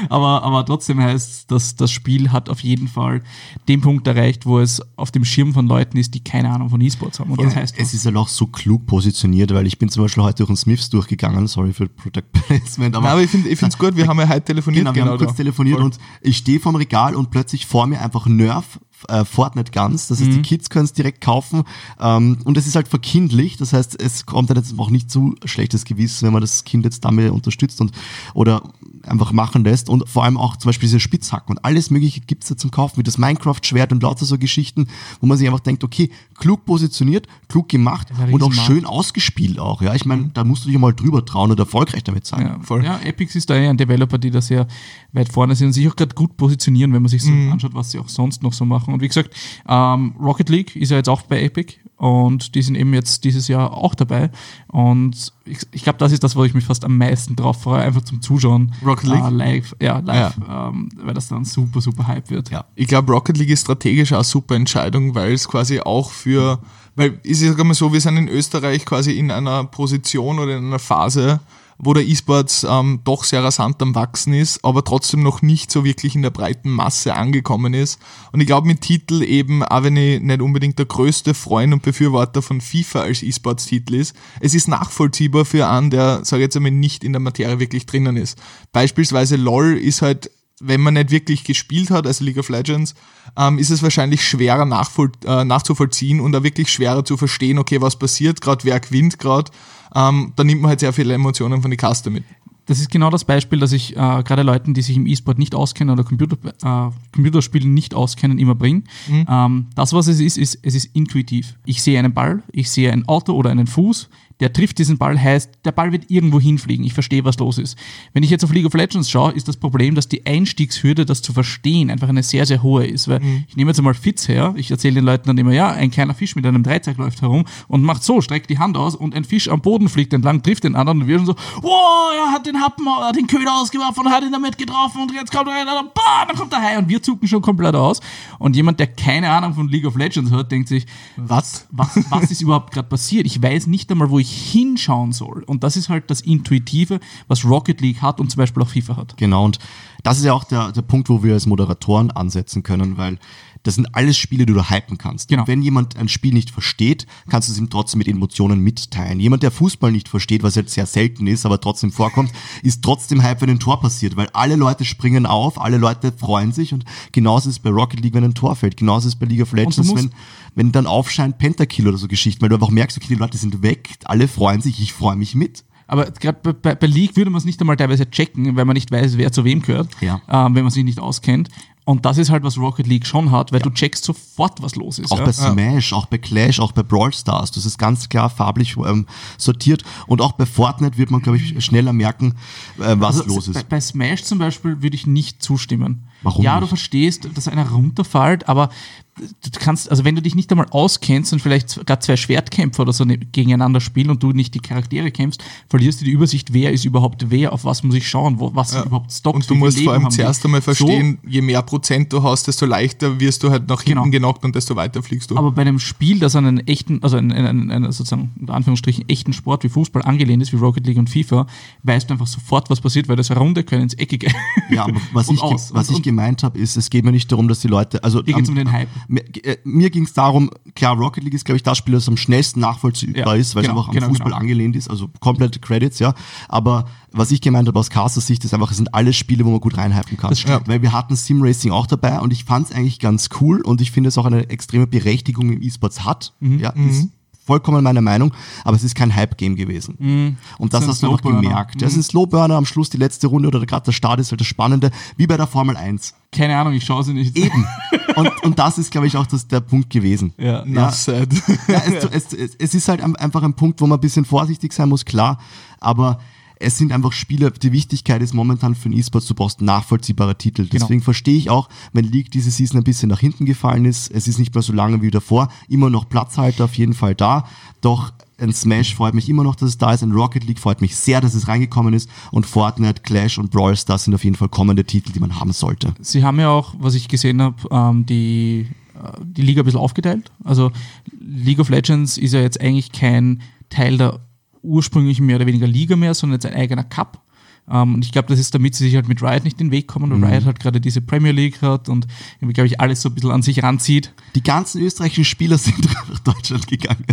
aber, aber trotzdem heißt, dass das Spiel hat auf jeden Fall den Punkt erreicht, wo es auf dem Schirm von Leuten ist, die keine Ahnung von E-Sports haben. Und das heißt, Es ist halt auch so klug positioniert, weil ich bin zum Beispiel heute durch den Smiths durchgegangen, sorry für Product Placement, aber, aber ich finde es gut, wir haben ja heute telefoniert. genau, wir haben kurz telefoniert Voll. und ich stehe vorm Regal und plötzlich vor mir einfach Nerf äh, Fortnite Guns, das heißt, Mhm. die Kids können es direkt kaufen ähm, und es ist halt verkindlich, das heißt, es kommt dann jetzt auch nicht zu schlechtes Gewissen, wenn man das Kind jetzt damit unterstützt und oder einfach machen lässt und vor allem auch zum Beispiel diese Spitzhacken und alles mögliche gibt's da zum Kaufen, wie das Minecraft-Schwert und lauter so Geschichten, wo man sich einfach denkt, okay, klug positioniert, klug gemacht und auch schön ausgespielt auch, ja, ich meine, da musst du dich mal drüber trauen und erfolgreich damit sein. Ja, Voll. ja, Epic ist da eher ein Developer, die da sehr weit vorne sind und sich auch gerade gut positionieren, wenn man sich so anschaut, was sie auch sonst noch so machen. Und wie gesagt, ähm, Rocket League ist ja jetzt auch bei Epic und die sind eben jetzt dieses Jahr auch dabei. Und ich, ich glaube, das ist das, wo ich mich fast am meisten drauf freue, einfach zum Zuschauen. Rocket League? Äh, live, ja, live, Ähm, weil das dann super, super Hype wird. Ja. Ich glaube, Rocket League ist strategisch auch eine super Entscheidung, weil es quasi auch für, weil ich sage mal so, wir sind in Österreich quasi in einer Position oder in einer Phase, wo der E-Sports ähm, doch sehr rasant am Wachsen ist, aber trotzdem noch nicht so wirklich in der breiten Masse angekommen ist. Und ich glaube, mit Titel eben, auch wenn ich nicht unbedingt der größte Freund und Befürworter von FIFA als E-Sports-Titel ist, es ist nachvollziehbar für einen, der, sage ich jetzt einmal, nicht in der Materie wirklich drinnen ist. Beispielsweise LOL ist halt wenn man nicht wirklich gespielt hat, also League of Legends, ähm, ist es wahrscheinlich schwerer äh, nachzuvollziehen und auch wirklich schwerer zu verstehen, okay, was passiert gerade, wer gewinnt gerade. Ähm, da nimmt man halt sehr viele Emotionen von die Kaste mit. Das ist genau das Beispiel, das ich äh, gerade Leuten, die sich im E-Sport nicht auskennen oder Computer, äh, Computerspielen nicht auskennen, immer bringe. Ähm, das, was es ist, ist, es ist intuitiv. Ich sehe einen Ball, ich sehe ein Auto oder einen Fuß, der trifft diesen Ball, heißt, der Ball wird irgendwo hinfliegen. Ich verstehe, was los ist. Wenn ich jetzt auf League of Legends schaue, ist das Problem, dass die Einstiegshürde, das zu verstehen, einfach eine sehr, sehr hohe ist. Weil ich nehme jetzt einmal Fitz her, ich erzähle den Leuten dann immer, ja, ein kleiner Fisch mit einem Dreizack läuft herum und macht so, streckt die Hand aus und ein Fisch am Boden fliegt entlang, trifft den anderen und wir schon so, wow, er hat den Happen, er hat den Köder ausgeworfen und hat ihn damit getroffen und jetzt kommt er rein, und bah, dann kommt der Hai und wir zucken schon komplett aus. Und jemand, der keine Ahnung von League of Legends hat, denkt sich, was, was, was ist überhaupt gerade passiert? Ich weiß nicht einmal, wo ich hinschauen soll. Und das ist halt das Intuitive, was Rocket League hat und zum Beispiel auch FIFA hat. Genau, und das ist ja auch der, der Punkt, wo wir als Moderatoren ansetzen können, weil das sind alles Spiele, die du hypen kannst. Genau. Und wenn jemand ein Spiel nicht versteht, kannst du es ihm trotzdem mit Emotionen mitteilen. Jemand, der Fußball nicht versteht, was jetzt sehr selten ist, aber trotzdem vorkommt, ist trotzdem Hype, wenn ein Tor passiert, weil alle Leute springen auf, alle Leute freuen sich und genauso ist es bei Rocket League, wenn ein Tor fällt, genauso ist es bei League of Legends, wenn, wenn dann aufscheint Pentakill oder so Geschichten, weil du einfach merkst, okay, die Leute sind weg, alle freuen sich, ich freue mich mit. Aber gerade bei, bei, bei League würde man es nicht einmal teilweise checken, weil man nicht weiß, wer zu wem gehört, Ja. ähm, wenn man sich nicht auskennt. Und das ist halt, was Rocket League schon hat, weil du checkst sofort, was los ist. Auch ja. bei Smash, auch bei Clash, auch bei Brawl Stars. Das ist ganz klar farblich ähm, sortiert. Und auch bei Fortnite wird man, glaube ich, schneller merken, äh, was Also, los Bei, ist. bei Smash zum Beispiel würde ich nicht zustimmen. Warum Ja, du nicht? verstehst, dass einer runterfällt, aber du kannst, also wenn du dich nicht einmal auskennst und vielleicht gerade zwei Schwertkämpfer oder so ne- gegeneinander spielen und du nicht die Charaktere kämpfst, verlierst du die Übersicht, wer ist überhaupt wer, auf was muss ich schauen, wo, was sind überhaupt Stocks. Und du musst Leben vor allem zuerst einmal verstehen, je mehr Prozent du hast, desto leichter wirst du halt nach hinten Genau. genockt und desto weiter fliegst du. Aber bei einem Spiel, das an einen echten, also einen, einen, einen sozusagen unter Anführungsstrichen echten Sport wie Fußball angelehnt ist, wie Rocket League und FIFA, weißt du einfach sofort, was passiert, weil das eine Runde können ins Eckige. Ja, aber was, ich, aus. was Und- ich gemeint habe, ist, es geht mir nicht darum, dass die Leute. Also, Dir geht's um den Hype. Mir, äh, ging es darum, klar, Rocket League ist, glaube ich, das Spiel, das am schnellsten nachvollziehbar Ja, ist, weil genau, es einfach am genau, Fußball genau. angelehnt ist, also komplette Credits, ja. Aber was ich gemeint habe aus Casters Sicht, ist einfach, es sind alle Spiele, wo man gut reinhypen kann. Das stimmt. Weil wir hatten Sim Racing auch dabei und ich fand es eigentlich ganz cool und ich finde es auch eine extreme Berechtigung im E-Sports hat. Mhm. Ja, ist vollkommen meine Meinung, aber es ist kein Hype-Game gewesen. Und das Mhm. sind hast du Slowburner. gemerkt. Das ist ein Slowburner am Schluss, die letzte Runde oder gerade der Start ist halt das Spannende, wie bei der Formel 1. Keine Ahnung, ich schaue sie nicht. Eben. Und, und das ist, glaube ich, auch das, der Punkt gewesen. Ja. Said. Ja, es, es, es, es ist halt ein- einfach ein Punkt, wo man ein bisschen vorsichtig sein muss, klar. Aber es sind einfach Spieler, die Wichtigkeit ist momentan für den E-Sports, du brauchst nachvollziehbare Titel. Genau. Deswegen genau. verstehe ich auch, wenn League diese Season ein bisschen nach hinten gefallen ist, es ist nicht mehr so lange wie davor, immer noch Platzhalter auf jeden Fall da, doch ein Smash freut mich immer noch, dass es da ist. Ein Rocket League freut mich sehr, dass es reingekommen ist. Und Fortnite, Clash und Brawl Stars sind auf jeden Fall kommende Titel, die man haben sollte. Sie haben ja auch, was ich gesehen habe, ähm, die, äh, die Liga ein bisschen aufgeteilt. Also League of Legends ist ja jetzt eigentlich kein Teil der ursprünglichen mehr oder weniger Liga mehr, sondern jetzt ein eigener Cup. Um, ähm, und ich glaube, das ist, damit sie sich halt mit Riot nicht in den Weg kommen, weil mhm. Riot halt gerade diese Premier League hat und, glaube ich, alles so ein bisschen an sich ranzieht. Die ganzen österreichischen Spieler sind nach Deutschland gegangen.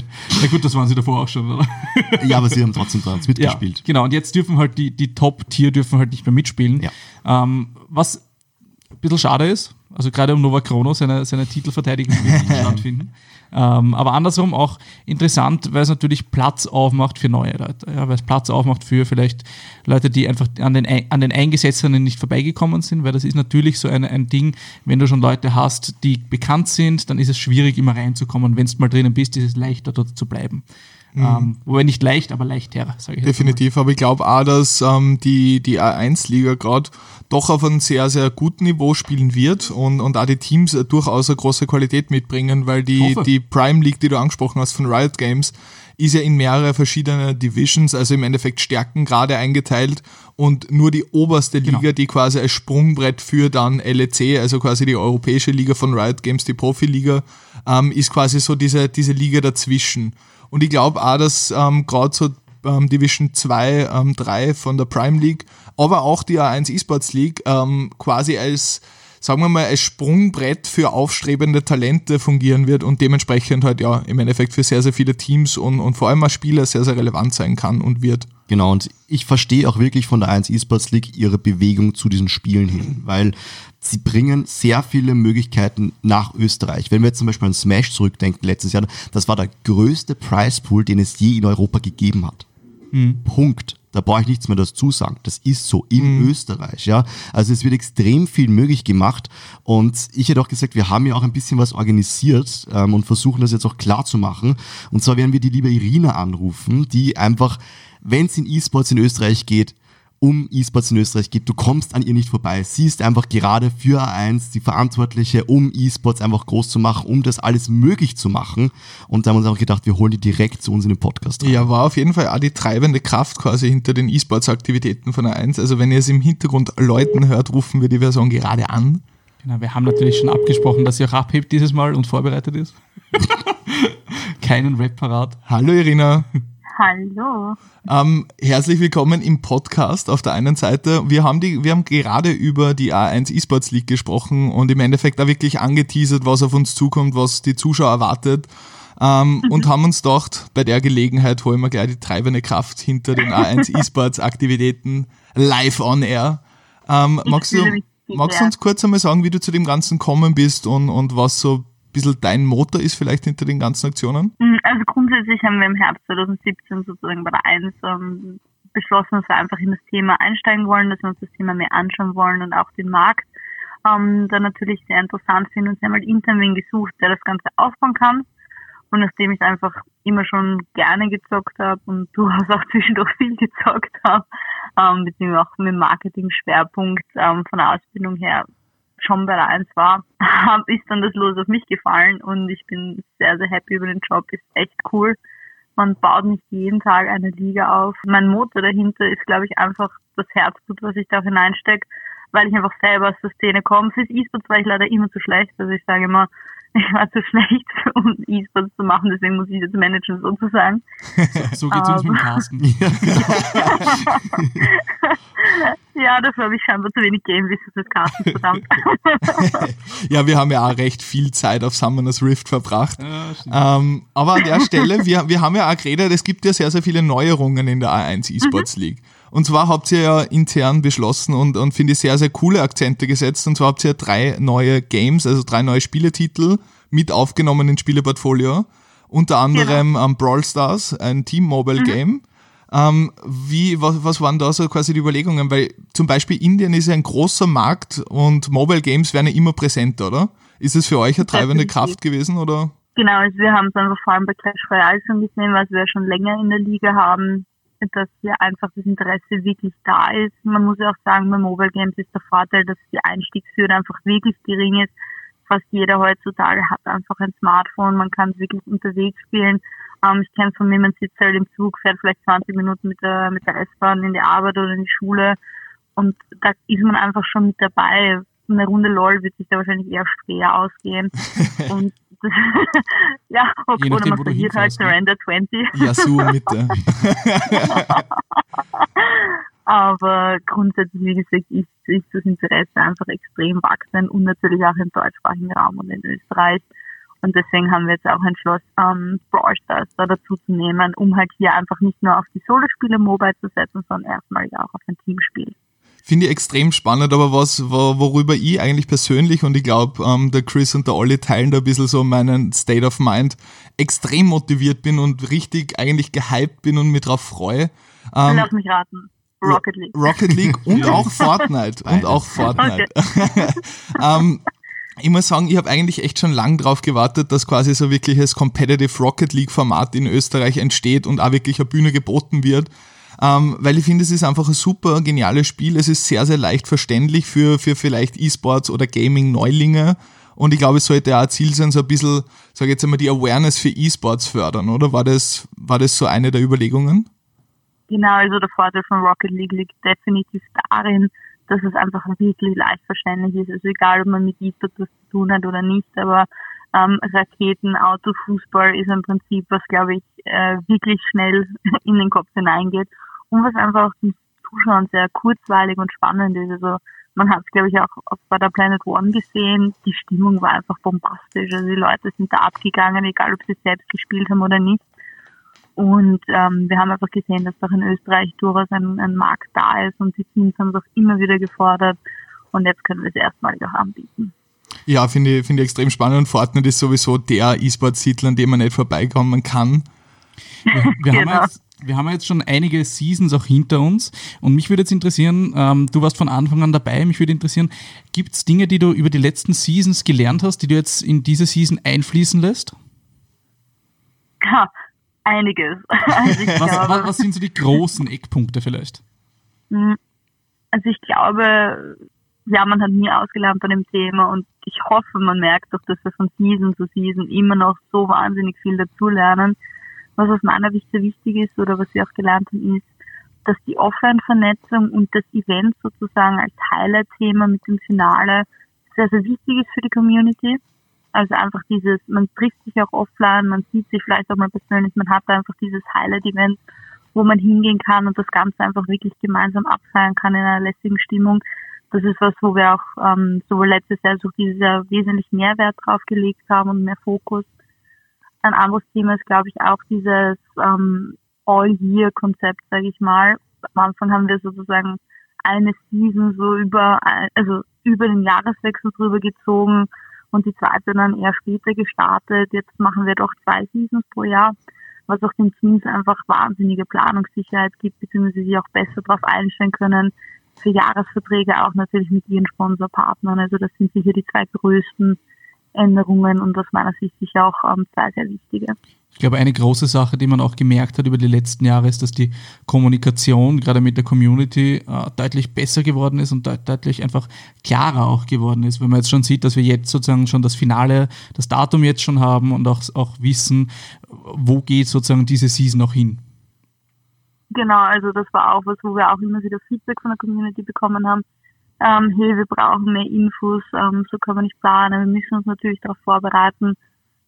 Na gut, das waren sie davor auch schon, oder? ja, aber sie haben trotzdem da mitgespielt. Ja, genau, und jetzt dürfen halt die, die Top-Tier dürfen halt nicht mehr mitspielen. Ja. Um, ähm, was ein bisschen schade ist, also gerade um Nova Chrono seine, seine Titelverteidigung stattfinden. Ähm, aber andersrum auch interessant, weil es natürlich Platz aufmacht für neue Leute. Ja, weil es Platz aufmacht für vielleicht Leute, die einfach an den, an den Eingesetzten nicht vorbeigekommen sind, weil das ist natürlich so ein, ein Ding, wenn du schon Leute hast, die bekannt sind, dann ist es schwierig, immer reinzukommen. Wenn du mal drinnen bist, ist es leichter, dort zu bleiben. Mhm. Ähm, wobei nicht leicht, aber leichter, sage ich. Definitiv, aber ich glaube auch, dass ähm, die, die A1-Liga gerade doch auf einem sehr, sehr guten Niveau spielen wird und, und auch die Teams äh, durchaus eine große Qualität mitbringen, weil die, die Prime League, die du angesprochen hast von Riot Games, ist ja in mehrere verschiedene Divisions, also im Endeffekt Stärken gerade eingeteilt und nur die oberste genau. Liga, die quasi als Sprungbrett für dann LEC, also quasi die europäische Liga von Riot Games, die Profiliga, ähm, ist quasi so diese, diese Liga dazwischen. Und ich glaube auch, dass ähm, gerade so ähm, Division 2, ähm, 3 von der Prime League, aber auch die A1 Esports League ähm, quasi als, sagen wir mal, als Sprungbrett für aufstrebende Talente fungieren wird und dementsprechend halt ja im Endeffekt für sehr, sehr viele Teams und, und vor allem als Spieler sehr, sehr relevant sein kann und wird. Genau, und ich verstehe auch wirklich von der 1 Esports League ihre Bewegung zu diesen Spielen hin, weil sie bringen sehr viele Möglichkeiten nach Österreich. Wenn wir jetzt zum Beispiel an Smash zurückdenken, letztes Jahr, das war der größte Prize Pool, den es je in Europa gegeben hat. Mhm. Punkt. Da brauche ich nichts mehr dazu sagen. Das ist so in mhm. Österreich, ja. Also es wird extrem viel möglich gemacht und ich hätte auch gesagt, wir haben ja auch ein bisschen was organisiert ähm, und versuchen das jetzt auch klar zu machen. Und zwar werden wir die liebe Irina anrufen, die einfach, wenn es in E-Sports in Österreich geht, um E-Sports in Österreich geht. Du kommst an ihr nicht vorbei. Sie ist einfach gerade für A1 die Verantwortliche, um E-Sports einfach groß zu machen, um das alles möglich zu machen. Und da haben wir uns auch gedacht, wir holen die direkt zu uns in den Podcast rein. Ja, war auf jeden Fall auch die treibende Kraft quasi hinter den E-Sports-Aktivitäten von A1. Also wenn ihr es im Hintergrund Leuten hört, rufen wir die Version gerade an. Genau, wir haben natürlich schon abgesprochen, dass sie auch abhebt dieses Mal und vorbereitet ist. Keinen Rap parat. Hallo Irina. Hallo. Ähm, herzlich willkommen im Podcast auf der einen Seite. Wir haben, die, wir haben gerade über die A1 eSports League gesprochen und im Endeffekt da wirklich angeteasert, was auf uns zukommt, was die Zuschauer erwartet. Ähm, mhm. und haben uns gedacht, bei der Gelegenheit holen wir gleich die treibende Kraft hinter den A1 eSports Aktivitäten live on air. Ähm, magst du, magst du uns kurz einmal sagen, wie du zu dem Ganzen gekommen bist und, und was so bisschen dein Motor ist vielleicht hinter den ganzen Aktionen? Mm, also grundsätzlich haben wir im Herbst 2017 sozusagen bei der 1 ähm, beschlossen, dass wir einfach in das Thema einsteigen wollen, dass wir uns das Thema mehr anschauen wollen und auch den Markt ähm, dann natürlich sehr interessant finden und sie haben halt wen gesucht, der das Ganze aufbauen kann. Und nachdem ich einfach immer schon gerne gezockt habe und durchaus auch zwischendurch viel gezockt habe, ähm, beziehungsweise auch mit Marketing-Schwerpunkt ähm, von der Ausbildung her schon bei der 1 war, ist dann das Los auf mich gefallen und ich bin sehr, sehr happy über den Job, ist echt cool. Man baut nicht jeden Tag eine Liga auf. Mein Motor dahinter ist, glaube ich, einfach das Herzblut, was ich da hineinstecke, weil ich einfach selber aus der Szene komme. Fürs E-Sports war ich leider immer zu schlecht. Also ich sage immer, ich war zu schlecht, um E-Sports zu machen, deswegen muss ich jetzt managen sozusagen. So, so geht's uns mit Carsten. ja, das habe ich scheinbar zu wenig Game-Wissen fürs Carsten, verdammt. ja, wir haben ja auch recht viel Zeit auf Summoners Rift verbracht. Ja, ähm, aber an der Stelle, wir, wir haben ja auch geredet, es gibt ja sehr, sehr viele Neuerungen in der A1 E-Sports mhm. Und zwar habt ihr ja intern beschlossen und, und finde ich sehr, sehr coole Akzente gesetzt. Und zwar habt ihr ja drei neue Games, also drei neue Spieletitel mit aufgenommen ins Spieleportfolio. Unter anderem genau. um, Brawl Stars, ein Team-Mobile-Game. Mhm. Ähm, wie, was, was waren da so quasi die Überlegungen? Weil zum Beispiel Indien ist ja ein großer Markt und Mobile Games werden ja immer präsent, oder? Ist es für euch eine treibende Kraft gewesen, oder? Genau, also wir haben es einfach vor allem bei Clash Royale schon gesehen, was wir schon länger in der Liga haben dass hier einfach das Interesse wirklich da ist. Man muss ja auch sagen, bei Mobile Games ist der Vorteil, dass die Einstiegshürde einfach wirklich gering ist. Fast jeder heutzutage hat einfach ein Smartphone, man kann es wirklich unterwegs spielen. Ähm, ich kenne von mir, man sitzt halt im Zug, fährt vielleicht 20 Minuten mit der, mit der S-Bahn in die Arbeit oder in die Schule und da ist man einfach schon mit dabei. Eine Runde LOL wird sich da wahrscheinlich eher schwer ausgehen. und ja, okay, nachdem, oder man verliert halt Surrender 20. Ja, so Mitte. Aber grundsätzlich, wie gesagt, ist, ist das Interesse einfach extrem wachsend und natürlich auch im deutschsprachigen Raum und in Österreich. Und deswegen haben wir jetzt auch entschlossen, ähm, Brawl Stars da dazu zu nehmen, um halt hier einfach nicht nur auf die Solo-Spiele Mobile zu setzen, sondern erstmal auch auf ein Teamspiel. Finde ich extrem spannend, aber was, worüber ich eigentlich persönlich und ich glaube, ähm, der Chris und der Olli teilen da ein bisschen so meinen State of Mind, extrem motiviert bin und richtig eigentlich gehypt bin und mich drauf freue. Ähm, Lass mich raten. Rocket League. Rocket League und auch Fortnite. und auch Fortnite. Okay. ähm, ich muss sagen, ich habe eigentlich echt schon lang drauf gewartet, dass quasi so wirkliches Competitive Rocket League Format in Österreich entsteht und auch wirklich eine Bühne geboten wird ähm, weil ich finde, es ist einfach ein super geniales Spiel. Es ist sehr, sehr leicht verständlich für, für vielleicht E-Sports oder Gaming-Neulinge. Und ich glaube, es sollte auch ein Ziel sein, so ein bisschen, sage jetzt einmal, die Awareness für E-Sports fördern, oder? War das, war das so eine der Überlegungen? Genau, also der Vorteil von Rocket League liegt definitiv darin, dass es einfach wirklich leicht verständlich ist. Also egal, ob man mit E-Sports was zu tun hat oder nicht, aber ähm, Raketen, Auto, Fußball ist im Prinzip, was glaube ich äh, wirklich schnell in den Kopf hineingeht und was einfach auch den Zuschauern sehr kurzweilig und spannend ist. Also man hat es glaube ich auch bei der Planet One gesehen, die Stimmung war einfach bombastisch. Also die Leute sind da abgegangen, egal ob sie selbst gespielt haben oder nicht. Und ähm, wir haben einfach gesehen, dass auch in Österreich durchaus ein, ein Markt da ist und die Teams haben es auch immer wieder gefordert und jetzt können wir es erstmalig auch anbieten. Ja, finde ich, find ich extrem spannend und Fortnite ist sowieso der E-Sport-Titel, an dem man nicht vorbeikommen kann. Wir, wir genau. haben jetzt, wir haben jetzt schon einige Seasons auch hinter uns und mich würde jetzt interessieren, ähm, du warst von Anfang an dabei, mich würde interessieren, gibt es Dinge, die du über die letzten Seasons gelernt hast, die du jetzt in diese Season einfließen lässt? Ja, einiges. Also was, was, was sind so die großen Eckpunkte vielleicht? Hm, also ich glaube, ja, man hat nie ausgelernt bei dem Thema und ich hoffe, man merkt doch, dass wir von Season zu Season immer noch so wahnsinnig viel dazulernen. Was aus meiner Sicht sehr wichtig ist oder was wir auch gelernt haben, ist, dass die Offline-Vernetzung und das Event sozusagen als Highlight-Thema mit dem Finale sehr, sehr wichtig ist für die Community. Also einfach dieses, man trifft sich auch offline, man sieht sich vielleicht auch mal persönlich, man hat einfach dieses Highlight-Event, wo man hingehen kann und das Ganze einfach wirklich gemeinsam abfeiern kann in einer lässigen Stimmung das ist was, wo wir auch ähm, sowohl letztes Jahr als auch dieses Jahr wesentlich mehr Wert drauf gelegt haben und mehr Fokus. Ein anderes Thema ist, glaube ich, auch dieses ähm, All-Year-Konzept, sage ich mal. Am Anfang haben wir sozusagen eine Season so über, also über den Jahreswechsel drüber gezogen und die zweite dann eher später gestartet. Jetzt machen wir doch zwei Seasons pro Jahr, was auch den Teams einfach wahnsinnige Planungssicherheit gibt, beziehungsweise sie auch besser darauf einstellen können, für Jahresverträge auch natürlich mit ihren Sponsorpartnern. Also das sind sicher die zwei größten Änderungen und aus meiner Sicht sicher auch ähm, zwei sehr wichtige. Ich glaube, eine große Sache, die man auch gemerkt hat über die letzten Jahre, ist, dass die Kommunikation gerade mit der Community äh, deutlich besser geworden ist und deut deutlich einfach klarer auch geworden ist. Wenn man jetzt schon sieht, dass wir jetzt sozusagen schon das Finale, das Datum jetzt schon haben und auch, auch wissen, wo geht sozusagen diese Season noch hin. Genau, also das war auch was, wo wir auch immer wieder Feedback von der Community bekommen haben. Ähm, hey, wir brauchen mehr Infos, ähm, so können wir nicht planen, wir müssen uns natürlich darauf vorbereiten.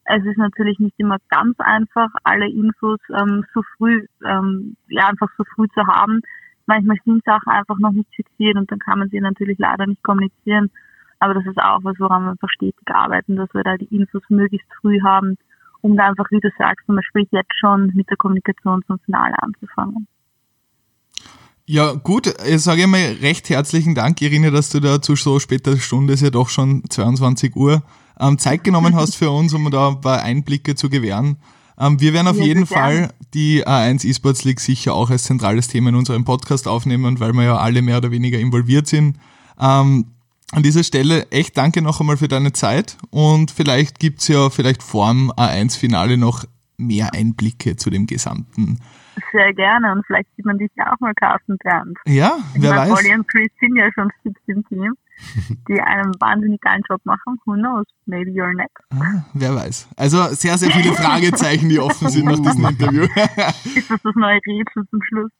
Es ist natürlich nicht immer ganz einfach, alle Infos ähm, so früh, ähm, ja, einfach so früh zu haben. Manchmal sind Sachen einfach noch nicht fixiert und dann kann man sie natürlich leider nicht kommunizieren. Aber das ist auch was, woran wir einfach stetig arbeiten, dass wir da die Infos möglichst früh haben, um da einfach, wie du sagst, zum Beispiel jetzt schon mit der Kommunikation zum Finale anzufangen. Ja, gut, ich sage einmal recht herzlichen Dank, Irine, dass du da zu so später Stunde, ist ja doch schon 22 Uhr, ähm, Zeit genommen hast für uns, um da ein paar Einblicke zu gewähren. Ähm, wir werden auf ja, jeden Fall die A1 eSports League sicher auch als zentrales Thema in unserem Podcast aufnehmen, weil wir ja alle mehr oder weniger involviert sind. Ähm, an dieser Stelle echt danke noch einmal für deine Zeit und vielleicht gibt's ja vielleicht vorm A1-Finale noch mehr Einblicke zu dem gesamten Sehr gerne und vielleicht sieht man dich ja auch mal casten, Bernd. Ja, Ich wer meine, weiß. Olli und Chris sind ja schon fix im Team, die einen wahnsinnig geilen Job machen. Who knows? Maybe you're next. Ah, wer weiß. Also sehr, sehr viele Fragezeichen, die offen sind nach diesem Interview. Ist das das neue Rätsel zum Schluss?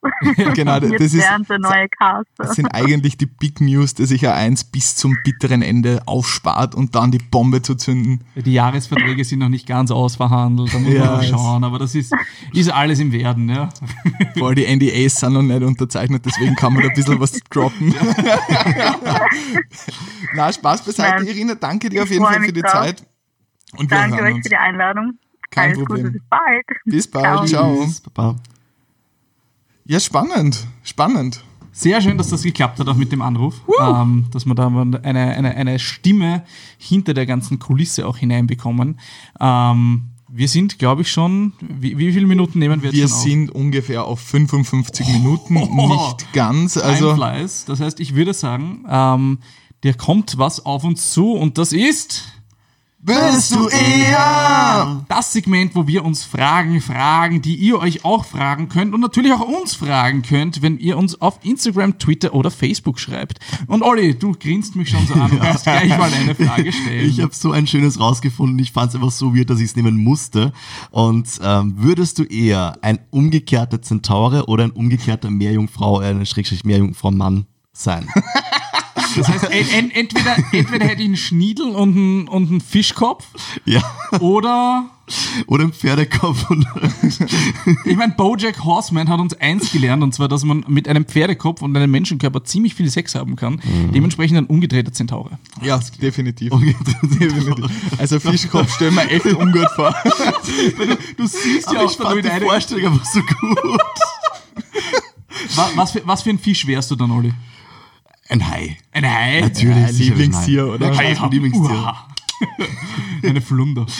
genau, Jetzt das ist, der neue Caster. das sind eigentlich die Big News, dass sich A1 bis zum bitteren Ende aufspart und dann die Bombe zu zünden. Die Jahresverträge sind noch nicht ganz ausverhandelt, da muss Ja, man noch schauen, aber das ist, ist alles im Werden, ja. Vor allem die NDAs sind noch nicht unterzeichnet, deswegen kann man da ein bisschen was droppen. Na, Spaß beiseite, Nein. Irina, danke dir auf jeden Fall für die drauf. Zeit. Und wir Danke hören euch uns. für die Einladung. Kein Alles Problem. Gute, bis bald. Bis bald, ciao. Baba. Ja, spannend, spannend. Sehr schön, dass das geklappt hat, auch mit dem Anruf. Ähm, dass wir da mal eine, eine, eine Stimme hinter der ganzen Kulisse auch hineinbekommen. Ähm, wir sind, glaube ich, schon. Wie, wie viele Minuten nehmen wir jetzt Wir schon auf? sind ungefähr auf 55 Minuten, nicht ganz. Also, Also, Fleiß. Das heißt, ich würde sagen, ähm, der kommt was auf uns zu und das ist Bist du eher? das Segment, wo wir uns Fragen fragen, die ihr euch auch fragen könnt und natürlich auch uns fragen könnt, wenn ihr uns auf Instagram, Twitter oder Facebook schreibt. Und Olli, du grinst mich schon so an, du kannst gleich mal eine Frage stellen. Ich habe so ein schönes rausgefunden. Ich fand es einfach so weird, dass ich es nehmen musste. Und ähm, würdest du eher ein umgekehrter Zentaure oder ein umgekehrter Meerjungfrau, äh, Schrägstrich Meerjungfrau-Mann sein? das heißt, en, en, entweder, entweder hätte ich einen Schniedel und einen, und einen Fischkopf ja. oder Oder ein Pferdekopf und Ich meine, Bojack Horseman hat uns eins gelernt, und zwar, dass man mit einem Pferdekopf und einem Menschenkörper ziemlich viel Sex haben kann. Dementsprechend ein umgedrehter Zentaure. ja, definitiv. Zentaure. Also Fischkopf stellen wir echt ungut vor. Du siehst Aber ich fand die Vorstellung einfach so gut. was, was, für, was für ein Fisch wärst du dann, Olli? Ein Hai. Ein Hai? Natürlich. Ja, Lieblingstier, Hai. oder? Klar, ist mein Lieblingstier. Eine Flunder.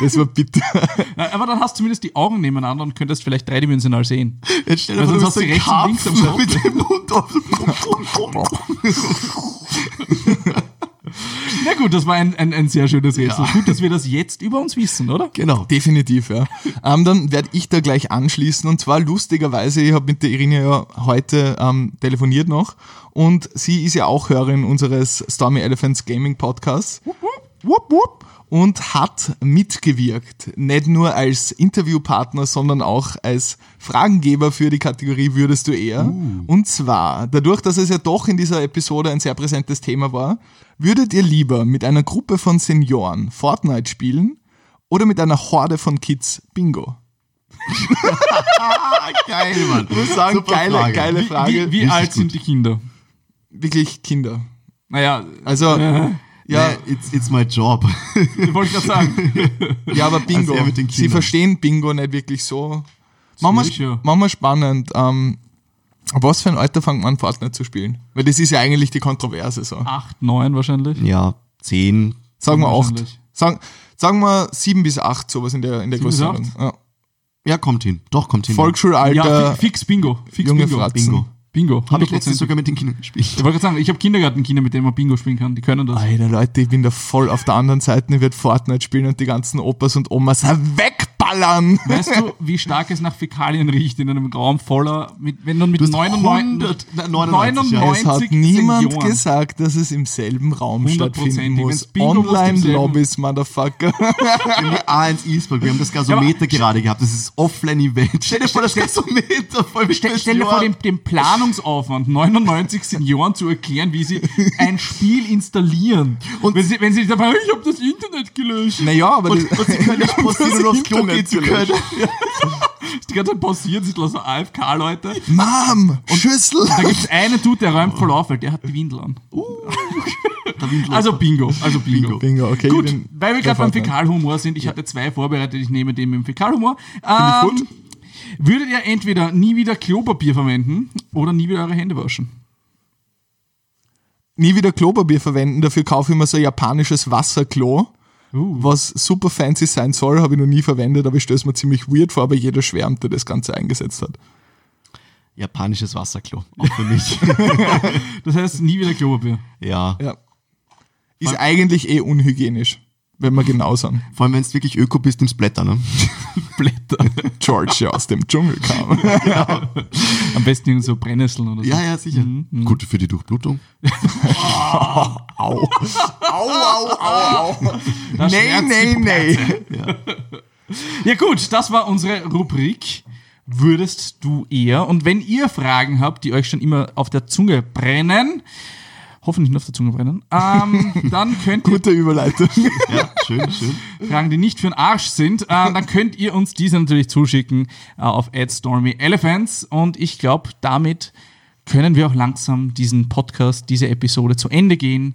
Das war bitter. Aber dann hast du zumindest die Augen nebeneinander und könntest vielleicht dreidimensional sehen. Jetzt stell dir vor, sonst du hast rechts und links am Kopf. mit dem Mund offen. Na gut, das war ein, ein, ein sehr schönes Rätsel. Gut, dass wir das jetzt über uns wissen, oder? Genau. Definitiv, ja. Ähm, dann werde ich da gleich anschließen. Und zwar lustigerweise, ich habe mit der Irina ja heute ähm, telefoniert noch. Und sie ist ja auch Hörerin unseres Stormy Elephants Gaming Podcasts. Wupp, wupp. Und hat mitgewirkt. Nicht nur als Interviewpartner, sondern auch als Fragengeber für die Kategorie Würdest du eher? Und zwar, dadurch, dass es ja doch in dieser Episode ein sehr präsentes Thema war, würdet ihr lieber mit einer Gruppe von Senioren Fortnite spielen oder mit einer Horde von Kids Bingo? Geil, Mann. Ich muss sagen, Super geile, Frage. geile Wie, Frage. wie, wie Richtig alt sind die Kinder? Wirklich Kinder. Naja, Also, äh, ja, Ja, it's, it's my job. ich wollte gerade sagen. ja, aber Bingo. Also Sie verstehen Bingo nicht wirklich so. Machen wir wir spannend. Ähm, was für ein Alter fängt man an, Fortnite zu spielen? Weil das ist ja eigentlich die Kontroverse so. Acht, neun wahrscheinlich. ja, zehn. Sagen wir acht. Sagen, sagen wir sieben bis acht, sowas in der, in der Größenordnung. Ja. Ja, kommt hin. Doch, kommt hin. Volksschulalter, Ja, fi- fix Bingo. Fix junge Bingo. Fratzen. Bingo. Bingo. Habe ich letztens 100%. sogar mit den Kindern gespielt. Ich wollte gerade sagen, ich habe Kindergartenkinder, mit denen man Bingo spielen kann. Die können das. Alter Leute, ich bin da voll auf der anderen Seite. Ich werde Fortnite spielen und die ganzen Opas und Omas wegballern. Weißt du, wie stark es nach Fäkalien riecht in einem Raum voller, mit, wenn du mit Du hast 99, 100, 99, ja. Es hat niemand Senioren. gesagt, dass es im selben Raum 100%, stattfinden muss. Online-Lobbys, Motherfucker. In die A1 E-Sport, wir haben das Gasometer gerade gehabt. Das ist Offline-Event. Stell dir vor, das Gasometer voll Stell, dir vor, den, den Planungsaufwand, 99 Senioren zu erklären, wie sie ein Spiel installieren. Und wenn sie, wenn sie dabei, ich habe das Internet gelöscht. naja, aber und, und sie können nicht pausieren und aufs Klo gehen zu können. Die ganze Zeit pausiert, sie lassen AFK-Leute. Mom, Schüssel. Da gibt es einen Dude, der räumt voll auf, weil der hat die Windel an. Windel- Also Bingo, also Bingo. Bingo, okay. Gut, weil wir gerade beim. Fäkalhumor sind, ich hatte zwei vorbereitet, ich nehme den mit dem Fäkalhumor. Ähm, würdet ihr entweder nie wieder Klopapier verwenden oder nie wieder eure Hände waschen? Nie wieder Klopapier verwenden, dafür kaufe ich mir so ein japanisches Wasserklo. Was super fancy sein soll, habe ich noch nie verwendet, aber ich stelle es mir ziemlich weird vor, aber jeder schwärmt, der das Ganze eingesetzt hat. Japanisches Wasserklo. Auch für mich. Das heißt, nie wieder Klopapier. ja. Ja. Ist eigentlich eh unhygienisch, wenn wir genau sind. Vor allem, wenn du wirklich Öko bist im Splatter, ne? Blätter. George aus dem Dschungel kam. Am besten irgend so Brennnesseln oder so. Ja, ja, sicher. Mhm, Gute für die Durchblutung. Au. Au, au, au, au. Nee, nee, nee. Ja gut, das war unsere Rubrik. Würdest du eher? Und wenn ihr Fragen habt, die euch schon immer auf der Zunge brennen, hoffentlich nicht auf der Zunge brennen, ähm, dann könnt ihr Gute Überleitung. Ja, schön, schön. Fragen, die nicht für den Arsch sind, äh, dann könnt ihr uns diese natürlich zuschicken äh, auf @stormyelephants und ich glaube, damit können wir auch langsam diesen Podcast, diese Episode zu Ende gehen.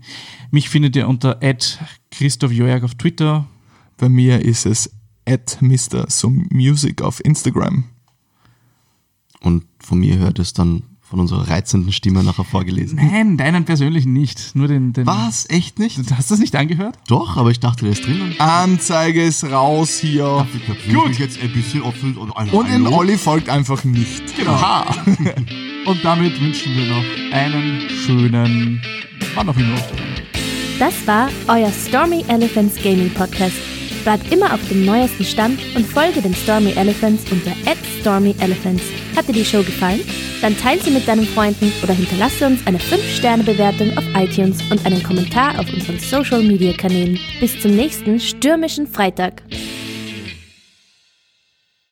Mich findet ihr unter Christoph Jörg auf Twitter. Bei mir ist es at Mr. So Music auf Instagram. Und von mir hört es dann von unserer reizenden Stimme nachher vorgelesen. Nein, deinen persönlichen nicht, nur den. den Was? Echt nicht? Hast du das nicht angehört? Doch, aber ich dachte, der ist drin. Und Anzeige ist raus hier. Gut. jetzt ein bisschen offen und, Und in Olli folgt einfach nicht. Genau. Aha. Und damit wünschen wir noch einen schönen, wann auch immer. Das war euer Stormy Elephants Gaming Podcast. Bleibt immer auf dem neuesten Stand und folge den Stormy Elephants unter @stormyelephants. Hat dir die Show gefallen? Dann teile sie mit deinen Freunden oder hinterlasse uns eine 5-Sterne-Bewertung auf iTunes und einen Kommentar auf unseren Social-Media-Kanälen. Bis zum nächsten stürmischen Freitag.